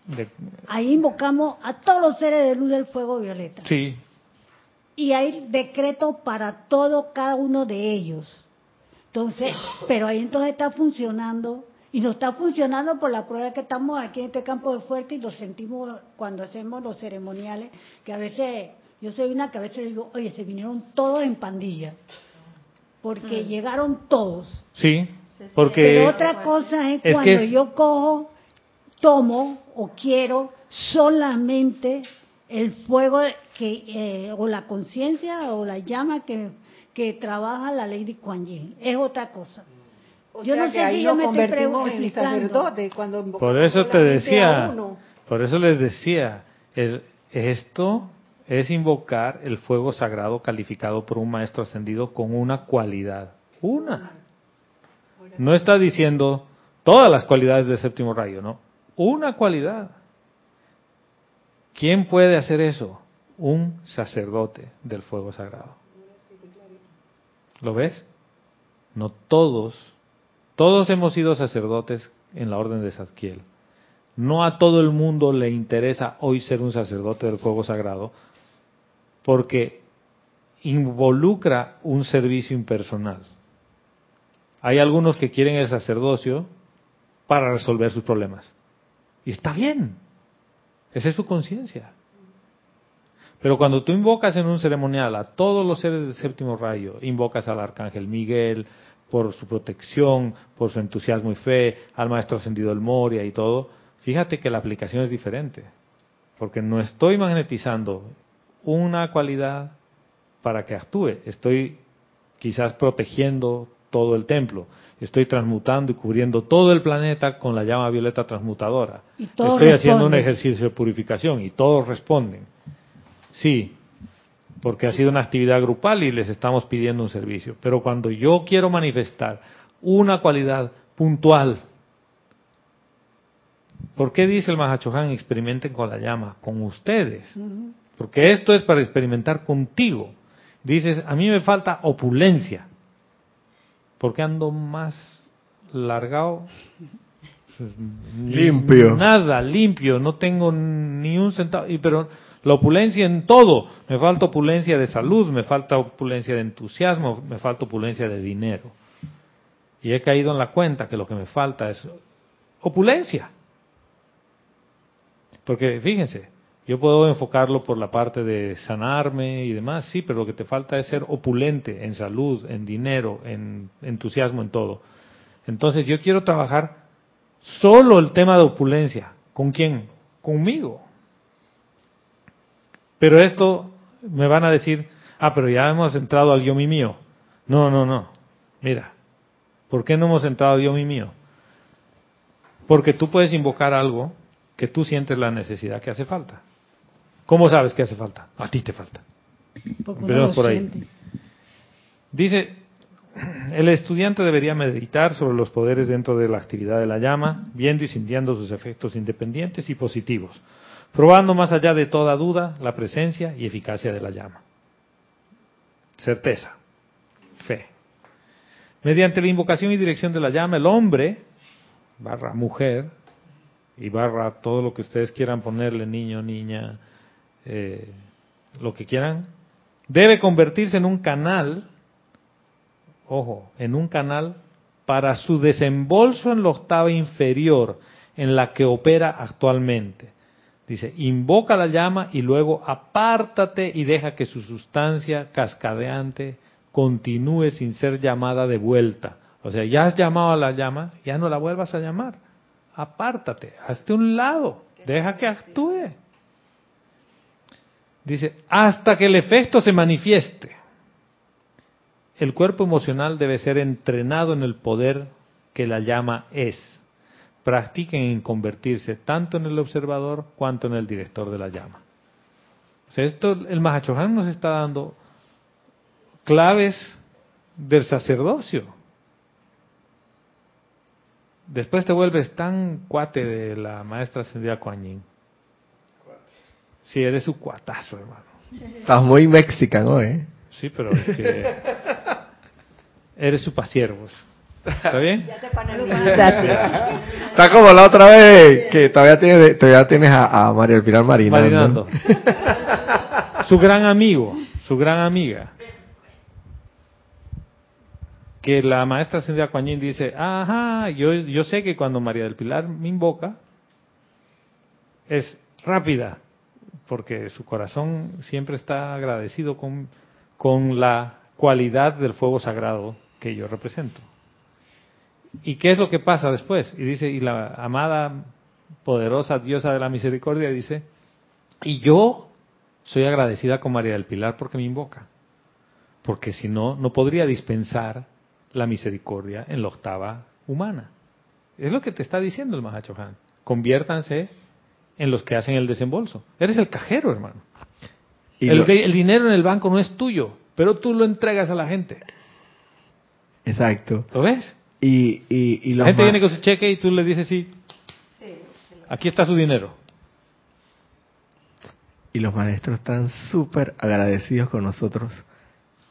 De- Ahí invocamos a todos los seres de luz del fuego violeta. sí, Y hay decretos para todo, cada uno de ellos. Entonces, pero ahí entonces está funcionando. Y no está funcionando por la prueba que estamos aquí en este campo de fuerte y lo sentimos cuando hacemos los ceremoniales, que a veces, yo soy una que a veces digo, oye, se vinieron todos en pandilla, porque llegaron todos. sí, porque Pero otra cosa es, cuando es- yo cojo, tomo o quiero solamente el fuego que eh, o la conciencia o la llama que, que trabaja la Lady Kuan Yin. Es otra cosa. O Yo sea no que sé ahí si yo me estoy convertimos en explicando. sacerdote cuando Por eso te decía, por eso les decía, el- esto es invocar el fuego sagrado calificado por un maestro ascendido con una cualidad, una. No está diciendo todas las cualidades del séptimo rayo, no, una cualidad. ¿Quién puede hacer eso? Un sacerdote del fuego sagrado. ¿Lo ves? No todos, todos hemos sido sacerdotes en la orden de Zadkiel. No a todo el mundo le interesa hoy ser un sacerdote del fuego sagrado porque involucra un servicio impersonal. Hay algunos que quieren el sacerdocio para resolver sus problemas. Y está bien. Esa es su conciencia. Pero cuando tú invocas en un ceremonial a todos los seres del séptimo rayo, invocas al arcángel Miguel por su protección, por su entusiasmo y fe, al maestro ascendido del Moria y todo, fíjate que la aplicación es diferente. Porque no estoy magnetizando una cualidad para que actúe, estoy quizás protegiendo todo el templo, estoy transmutando y cubriendo todo el planeta con la llama violeta transmutadora. Y Estoy haciendo un ejercicio de purificación y todos responden. Sí, porque ha sido una actividad grupal y les estamos pidiendo un servicio. Pero cuando yo quiero manifestar una cualidad puntual, ¿por qué dice el Mahachohan experimenten con la llama? Con ustedes. Porque esto es para experimentar contigo. Dices, a mí me falta opulencia. ¿Por qué ando más largado? Limpio. Nada, limpio, no tengo ni un centavo. Y, pero la opulencia en todo. Me falta opulencia de salud, me falta opulencia de entusiasmo, me falta opulencia de dinero. Y he caído en la cuenta que lo que me falta es opulencia. Porque fíjense, yo puedo enfocarlo por la parte de sanarme y demás, sí, pero lo que te falta es ser opulente en salud, en dinero, en entusiasmo, en todo. Entonces yo quiero trabajar solo el tema de opulencia. ¿Con quién? Conmigo. Pero esto me van a decir, ah, pero ya hemos entrado al yo mi mío. No, no, no. Mira, ¿por qué no hemos entrado al yo mi mío? Porque tú puedes invocar algo que tú sientes la necesidad que hace falta. ¿Cómo sabes que hace falta? A ti te falta. Lo por ahí. siente. Dice, el estudiante debería meditar sobre los poderes dentro de la actividad de la llama, viendo y sintiendo sus efectos independientes y positivos, probando más allá de toda duda la presencia y eficacia de la llama. Certeza, fe. Mediante la invocación y dirección de la llama, el hombre, barra mujer, y barra todo lo que ustedes quieran ponerle, niño, niña, eh, lo que quieran, debe convertirse en un canal, ojo, en un canal para su desembolso en la octava inferior en la que opera actualmente. Dice, invoca la llama y luego apártate y deja que su sustancia cascadeante continúe sin ser llamada de vuelta. O sea, ya has llamado a la llama, ya no la vuelvas a llamar. Apártate, hazte un lado, deja que actúe. Dice, hasta que el efecto se manifieste. El cuerpo emocional debe ser entrenado en el poder que la llama es. Practiquen en convertirse tanto en el observador cuanto en el director de la llama. O sea, esto el Mahachohan nos está dando claves del sacerdocio. Después te vuelves tan cuate de la maestra ascendida Kuan Yin. Sí, eres su cuatazo, hermano. Estás muy mexicano, ¿eh? Sí, pero es que eres su pasiervos. ¿Está bien? Está como la otra vez que todavía tienes, todavía tienes a, a María del Pilar marinando. Marinando. su gran amigo, su gran amiga. Que la maestra Cindia Kuan Yin dice, ajá, yo, yo sé que cuando María del Pilar me invoca, es rápida, porque su corazón siempre está agradecido con, con la cualidad del fuego sagrado que yo represento. ¿Y qué es lo que pasa después? Y dice, y la amada, poderosa diosa de la misericordia dice, y yo soy agradecida con María del Pilar porque me invoca. Porque si no, no podría dispensar la misericordia en la octava humana. Es lo que te está diciendo el Mahachohan. Conviértanse en los que hacen el desembolso. Eres el cajero, hermano. Y el, lo- el dinero en el banco no es tuyo, pero tú lo entregas a la gente. Exacto. ¿Lo ves? Y, y, y La los gente viene con su cheque y tú le dices, sí, aquí está su dinero. y los maestros están súper agradecidos con nosotros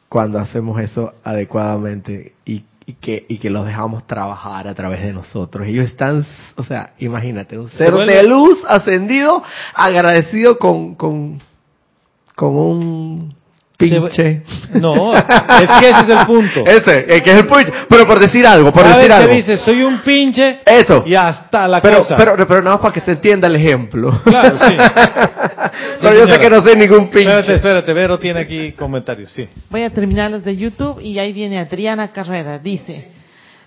cuando hacemos eso adecuadamente y, y que y que los dejamos trabajar a través de nosotros. Ellos están, o sea, imagínate, un ser vuelve- de luz ascendido, agradecido con, con, con un pinche. No, es que ese es el punto. Ese, eh, que es el pinche. Pero por decir algo, por Cada decir vez algo. que dices, soy un pinche, Eso. y hasta la Pero, cosa. pero, pero nada más para que se entienda el ejemplo. Claro, sí. pero yo sé que no soy ningún pinche. Espérate, espérate, Vero tiene aquí comentarios, sí. Voy a terminar los de YouTube y ahí viene Adriana Carrera. Dice,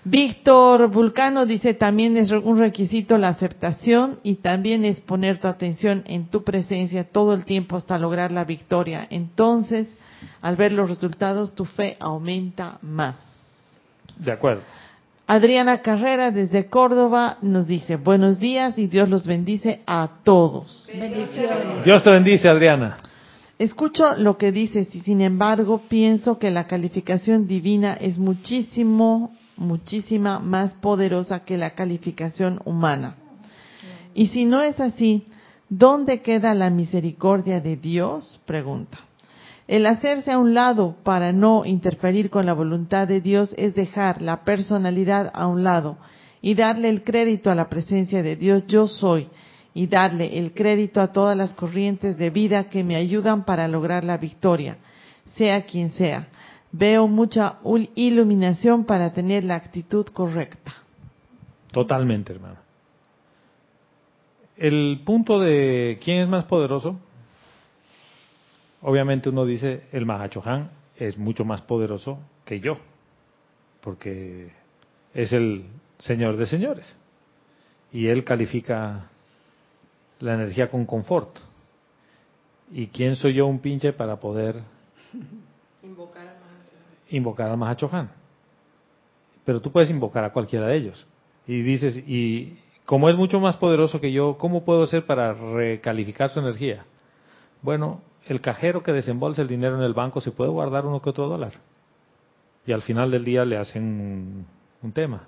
Víctor Vulcano dice, también es un requisito la aceptación y también es poner tu atención en tu presencia todo el tiempo hasta lograr la victoria. Entonces, al ver los resultados, tu fe aumenta más. De acuerdo. Adriana Carrera desde Córdoba nos dice, buenos días y Dios los bendice a todos. Bendiciones. Dios te bendice, Adriana. Escucho lo que dices y sin embargo pienso que la calificación divina es muchísimo, muchísima más poderosa que la calificación humana. Y si no es así, ¿dónde queda la misericordia de Dios? Pregunta. El hacerse a un lado para no interferir con la voluntad de Dios es dejar la personalidad a un lado y darle el crédito a la presencia de Dios yo soy y darle el crédito a todas las corrientes de vida que me ayudan para lograr la victoria, sea quien sea. Veo mucha iluminación para tener la actitud correcta. Totalmente, hermano. El punto de quién es más poderoso, obviamente uno dice el Mahachohan es mucho más poderoso que yo, porque es el Señor de señores y él califica la energía con confort. ¿Y quién soy yo un pinche para poder invocar a Mahachohan? Pero tú puedes invocar a cualquiera de ellos. Y dices, y como es mucho más poderoso que yo, ¿cómo puedo hacer para recalificar su energía? Bueno, el cajero que desembolsa el dinero en el banco se puede guardar uno que otro dólar. Y al final del día le hacen un, un tema.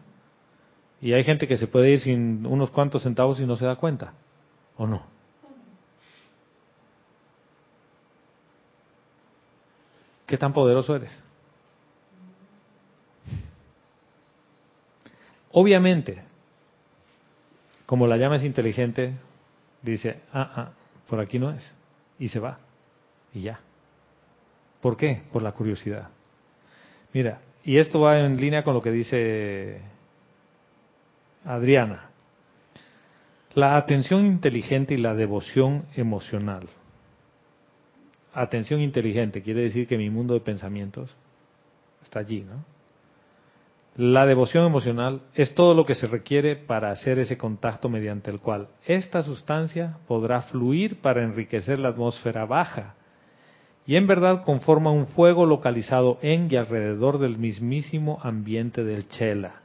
Y hay gente que se puede ir sin unos cuantos centavos y no se da cuenta. ¿O no? ¿Qué tan poderoso eres? Obviamente, como la llama es inteligente, dice, ah, ah, por aquí no es. Y se va. Y ya. ¿Por qué? Por la curiosidad. Mira, y esto va en línea con lo que dice Adriana. La atención inteligente y la devoción emocional. Atención inteligente quiere decir que mi mundo de pensamientos está allí, ¿no? La devoción emocional es todo lo que se requiere para hacer ese contacto mediante el cual esta sustancia podrá fluir para enriquecer la atmósfera baja y en verdad conforma un fuego localizado en y alrededor del mismísimo ambiente del chela,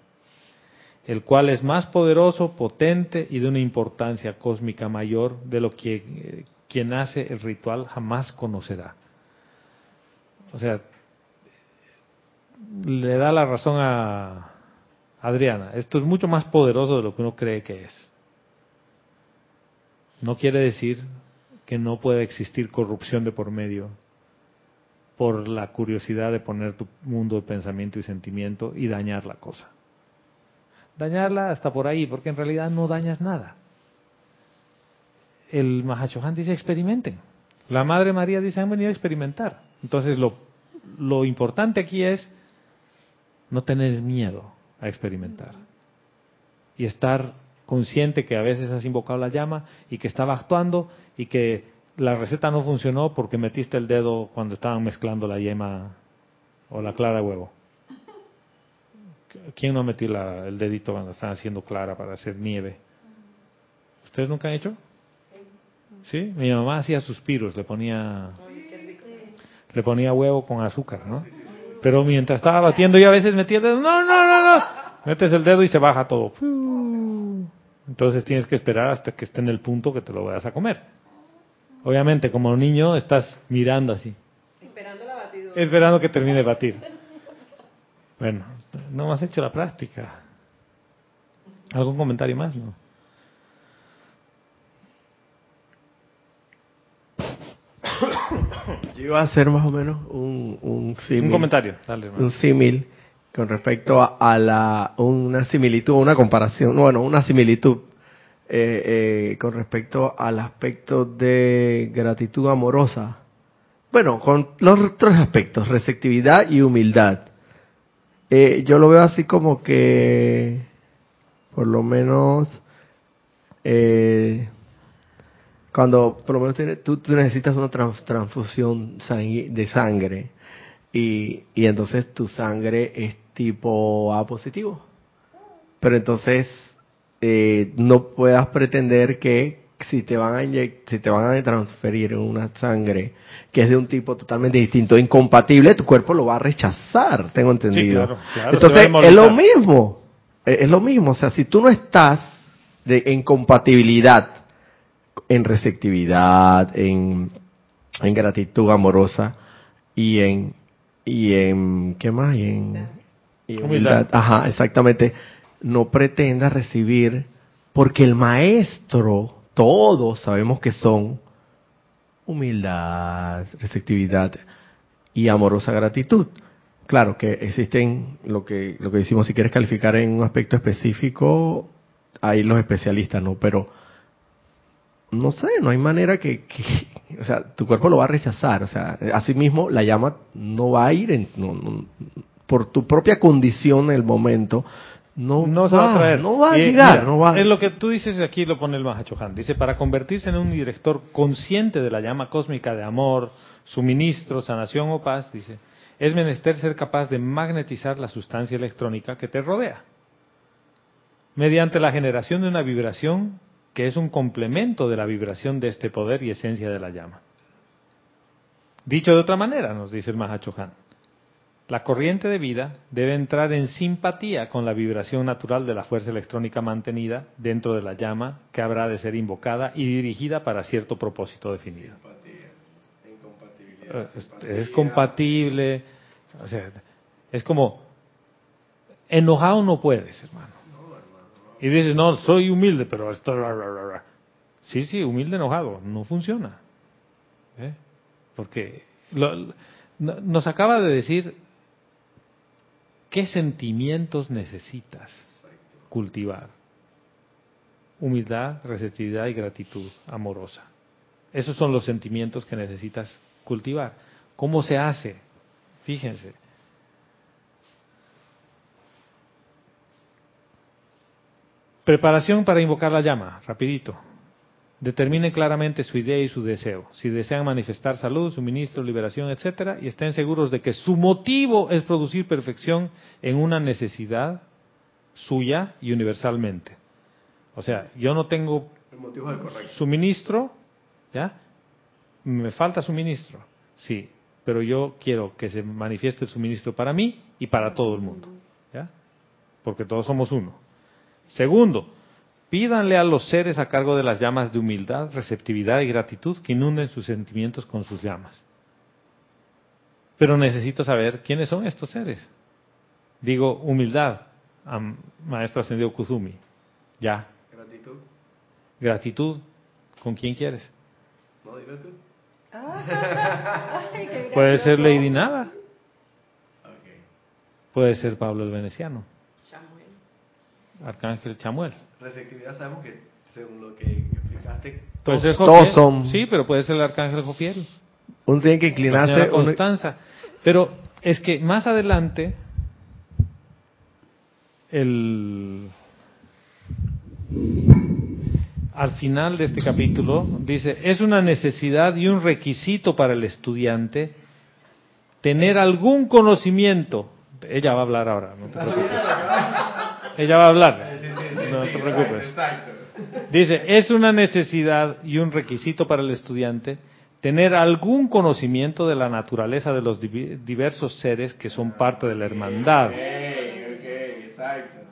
el cual es más poderoso, potente y de una importancia cósmica mayor de lo que eh, quien hace el ritual jamás conocerá. O sea, le da la razón a Adriana. Esto es mucho más poderoso de lo que uno cree que es. No quiere decir que no pueda existir corrupción de por medio por la curiosidad de poner tu mundo de pensamiento y sentimiento y dañar la cosa. Dañarla hasta por ahí, porque en realidad no dañas nada. El Mahachohan dice experimenten. La Madre María dice han venido a experimentar. Entonces lo, lo importante aquí es no tener miedo a experimentar y estar consciente que a veces has invocado la llama y que estaba actuando y que la receta no funcionó porque metiste el dedo cuando estaban mezclando la yema o la clara de huevo. ¿Quién no metió la- el dedito cuando estaban haciendo clara para hacer nieve? ¿Ustedes nunca han hecho? Sí, mi mamá hacía suspiros, le ponía le ponía huevo con azúcar, ¿no? Pero mientras estaba batiendo yo a veces metía el dedo, no, no, no, no, metes el dedo y se baja todo. Entonces tienes que esperar hasta que esté en el punto que te lo vayas a comer. Obviamente, como niño estás mirando así. Esperando la batidora. Esperando que termine de batir. Bueno, no has hecho la práctica. ¿Algún comentario más? No. Yo iba a hacer más o menos un, un símil. Un comentario, dale, un símil con respecto a, a la una similitud, una comparación, bueno, una similitud eh, eh, con respecto al aspecto de gratitud amorosa bueno, con los tres aspectos, receptividad y humildad. Eh, yo lo veo así como que, por lo menos, eh, cuando por lo menos tú, tú necesitas una trans- transfusión de sangre y, y entonces tu sangre es tipo A positivo. Pero entonces eh, no puedas pretender que si te van a inyec- si te van a transferir una sangre que es de un tipo totalmente distinto, incompatible, tu cuerpo lo va a rechazar, tengo entendido. claro, claro, entonces es lo mismo, eh, es lo mismo, o sea, si tú no estás de, en compatibilidad, en receptividad, en, en gratitud amorosa y en y en ¿qué más? Y en, y en Humildad. humildad. Ajá, exactamente. No pretendas recibir porque el maestro todos sabemos que son humildad, receptividad y amorosa gratitud. Claro que existen lo que lo que decimos si quieres calificar en un aspecto específico hay los especialistas, ¿no? Pero no sé, no hay manera que, que- o sea, tu cuerpo lo va a rechazar, o sea, asimismo la llama no va a ir en, no- no- por tu propia condición en el momento, no, no se va a traer. no va a llegar, mira, no va Es lo que tú dices aquí, lo pone el Mahachohan. Dice, para convertirse en un director consciente de la llama cósmica de amor, suministro, sanación o paz, dice, es menester ser capaz de magnetizar la sustancia electrónica que te rodea. Mediante la generación de una vibración que es un complemento de la vibración de este poder y esencia de la llama. Dicho de otra manera, nos dice el Mahachohan, la corriente de vida debe entrar en simpatía con la vibración natural de la fuerza electrónica mantenida dentro de la llama que habrá de ser invocada y dirigida para cierto propósito definido. Es, es compatible, o sea, es como enojado no puedes, hermano. Y dices, no, soy humilde, pero ra". Sí, sí, humilde enojado, no funciona. ¿Eh? Porque lo- lo- no- nos acaba de decir qué sentimientos necesitas cultivar. Humildad, receptividad y gratitud amorosa. Esos son los sentimientos que necesitas cultivar. ¿Cómo se hace? Fíjense. Preparación para invocar la llama, rapidito. Determinen claramente su idea y su deseo. Si desean manifestar salud, suministro, liberación, etcétera, y estén seguros de que su motivo es producir perfección en una necesidad suya y universalmente. O sea, yo no tengo suministro, ¿ya? Me falta suministro, sí, pero yo quiero que se manifieste el suministro para mí y para todo el mundo, ¿ya? Porque todos somos uno. Segundo, pídanle a los seres a cargo de las llamas de humildad, receptividad y gratitud que inunden sus sentimientos con sus llamas. Pero necesito saber quiénes son estos seres. Digo, humildad, am- maestro ascendido Kuzumi. Ya. Gratitud. Gratitud, ¿con quién quieres? No, dime tú. Puede ser Lady Nada. Puede ser Pablo el Veneciano. Arcángel Chamuel. Receptividad sabemos que, según lo que explicaste, Puede ser todos Jofiel. son... Sí, pero puede ser el Arcángel Jofiel. Uno tiene que la inclinarse... uno- Constanza. Pero es que más adelante, el, al final de este capítulo, dice, es una necesidad y un requisito para el estudiante tener algún conocimiento. Ella va a hablar ahora, no te preocupes. Ella va a hablar, no te preocupes. Dice, es una necesidad y un requisito para el estudiante tener algún conocimiento de la naturaleza de los diversos seres que son parte de la hermandad.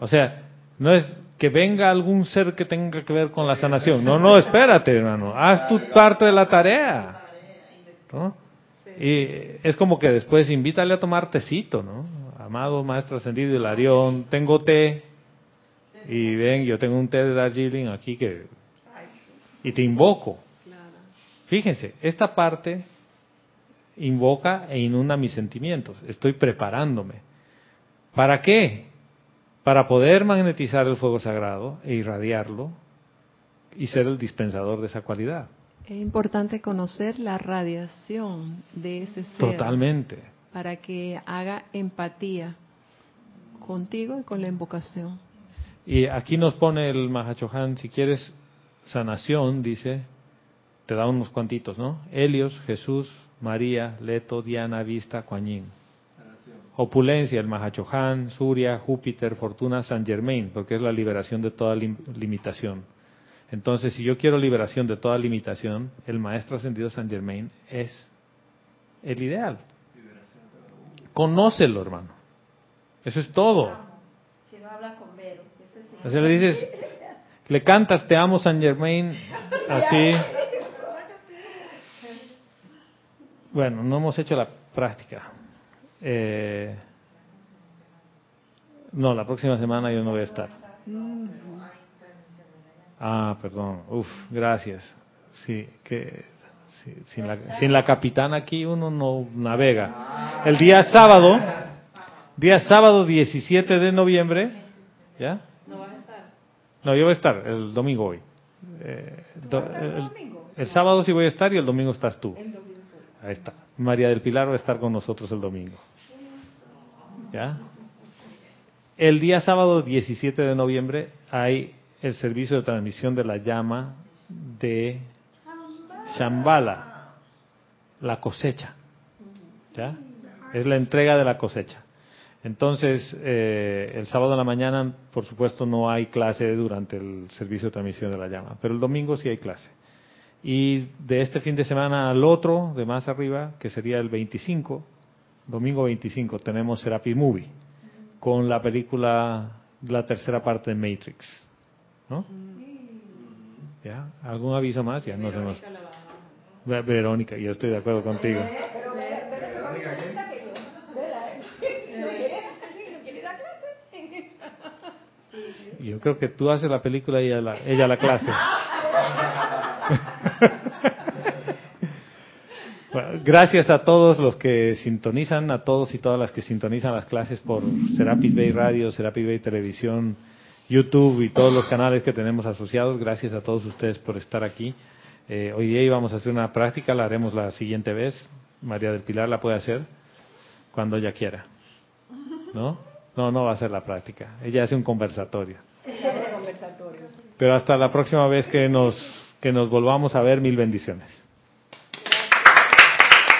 O sea, no es que venga algún ser que tenga que ver con la sanación. No, no, espérate, hermano. Haz tu parte de la tarea. ¿no? Y es como que después invítale a tomar tecito, ¿no? Amado Maestro Ascendido Hilarión, tengo té. Y ven, yo tengo un té de Darjeeling aquí que... Y te invoco. Fíjense, esta parte invoca e inunda mis sentimientos. Estoy preparándome. ¿Para qué? Para poder magnetizar el fuego sagrado e irradiarlo y ser el dispensador de esa cualidad. Es importante conocer la radiación de ese ser. Totalmente. Para que haga empatía contigo y con la invocación. Y aquí nos pone el Mahachohan, si quieres sanación, dice, te da unos cuantitos, ¿no? Helios, Jesús, María, Leto, Diana, Vista, Kuan Opulencia, el Mahachohan, Surya, Júpiter, Fortuna, San Germain, porque es la liberación de toda limitación. Entonces, si yo quiero liberación de toda limitación, el Maestro Ascendido San Germain es el ideal. Conócelo, hermano. Eso es todo. Si no habla con Vero. Sea, le dices, le cantas, te amo San Germain, así. Bueno, no hemos hecho la práctica. Eh, no, la próxima semana yo no voy a estar. Ah, perdón. Uf, gracias. Sí, que sin, la, sin la capitana aquí uno no navega. El día sábado, día sábado 17 de noviembre, ¿ya? No va a estar. No, yo voy a estar el domingo hoy. Eh, el, el, sábado sí voy a estar y el domingo estás tú. Ahí está. María del Pilar va a estar con nosotros el domingo. ¿Ya? El día sábado 17 de noviembre hay el servicio de transmisión de la llama de Shambhala, la cosecha. ¿Ya? Es la entrega de la cosecha. Entonces, eh, el sábado en la mañana, por supuesto, no hay clase durante el servicio de transmisión de la llama, pero el domingo sí hay clase. Y de este fin de semana al otro, de más arriba, que sería el 25, domingo 25, tenemos Serapi Movie, con la película, la tercera parte de Matrix. ¿No? ¿Ya? ¿Algún aviso más? Ya no sé más. Verónica, yo estoy de acuerdo contigo. Yo creo que tú haces la película y ella la, ella la clase. gracias a todos los que sintonizan, a todos y todas las que sintonizan las clases por Serapis Bay Radio, Serapis Bay Televisión, YouTube y todos los canales que tenemos asociados. Gracias a todos ustedes por estar aquí. Eh, hoy día íbamos a hacer una práctica, la haremos la siguiente vez. María del Pilar la puede hacer cuando ella quiera. ¿No? No, no va a ser la práctica. Ella hace un conversatorio. Pero hasta la próxima vez que nos, que nos volvamos a ver, mil bendiciones.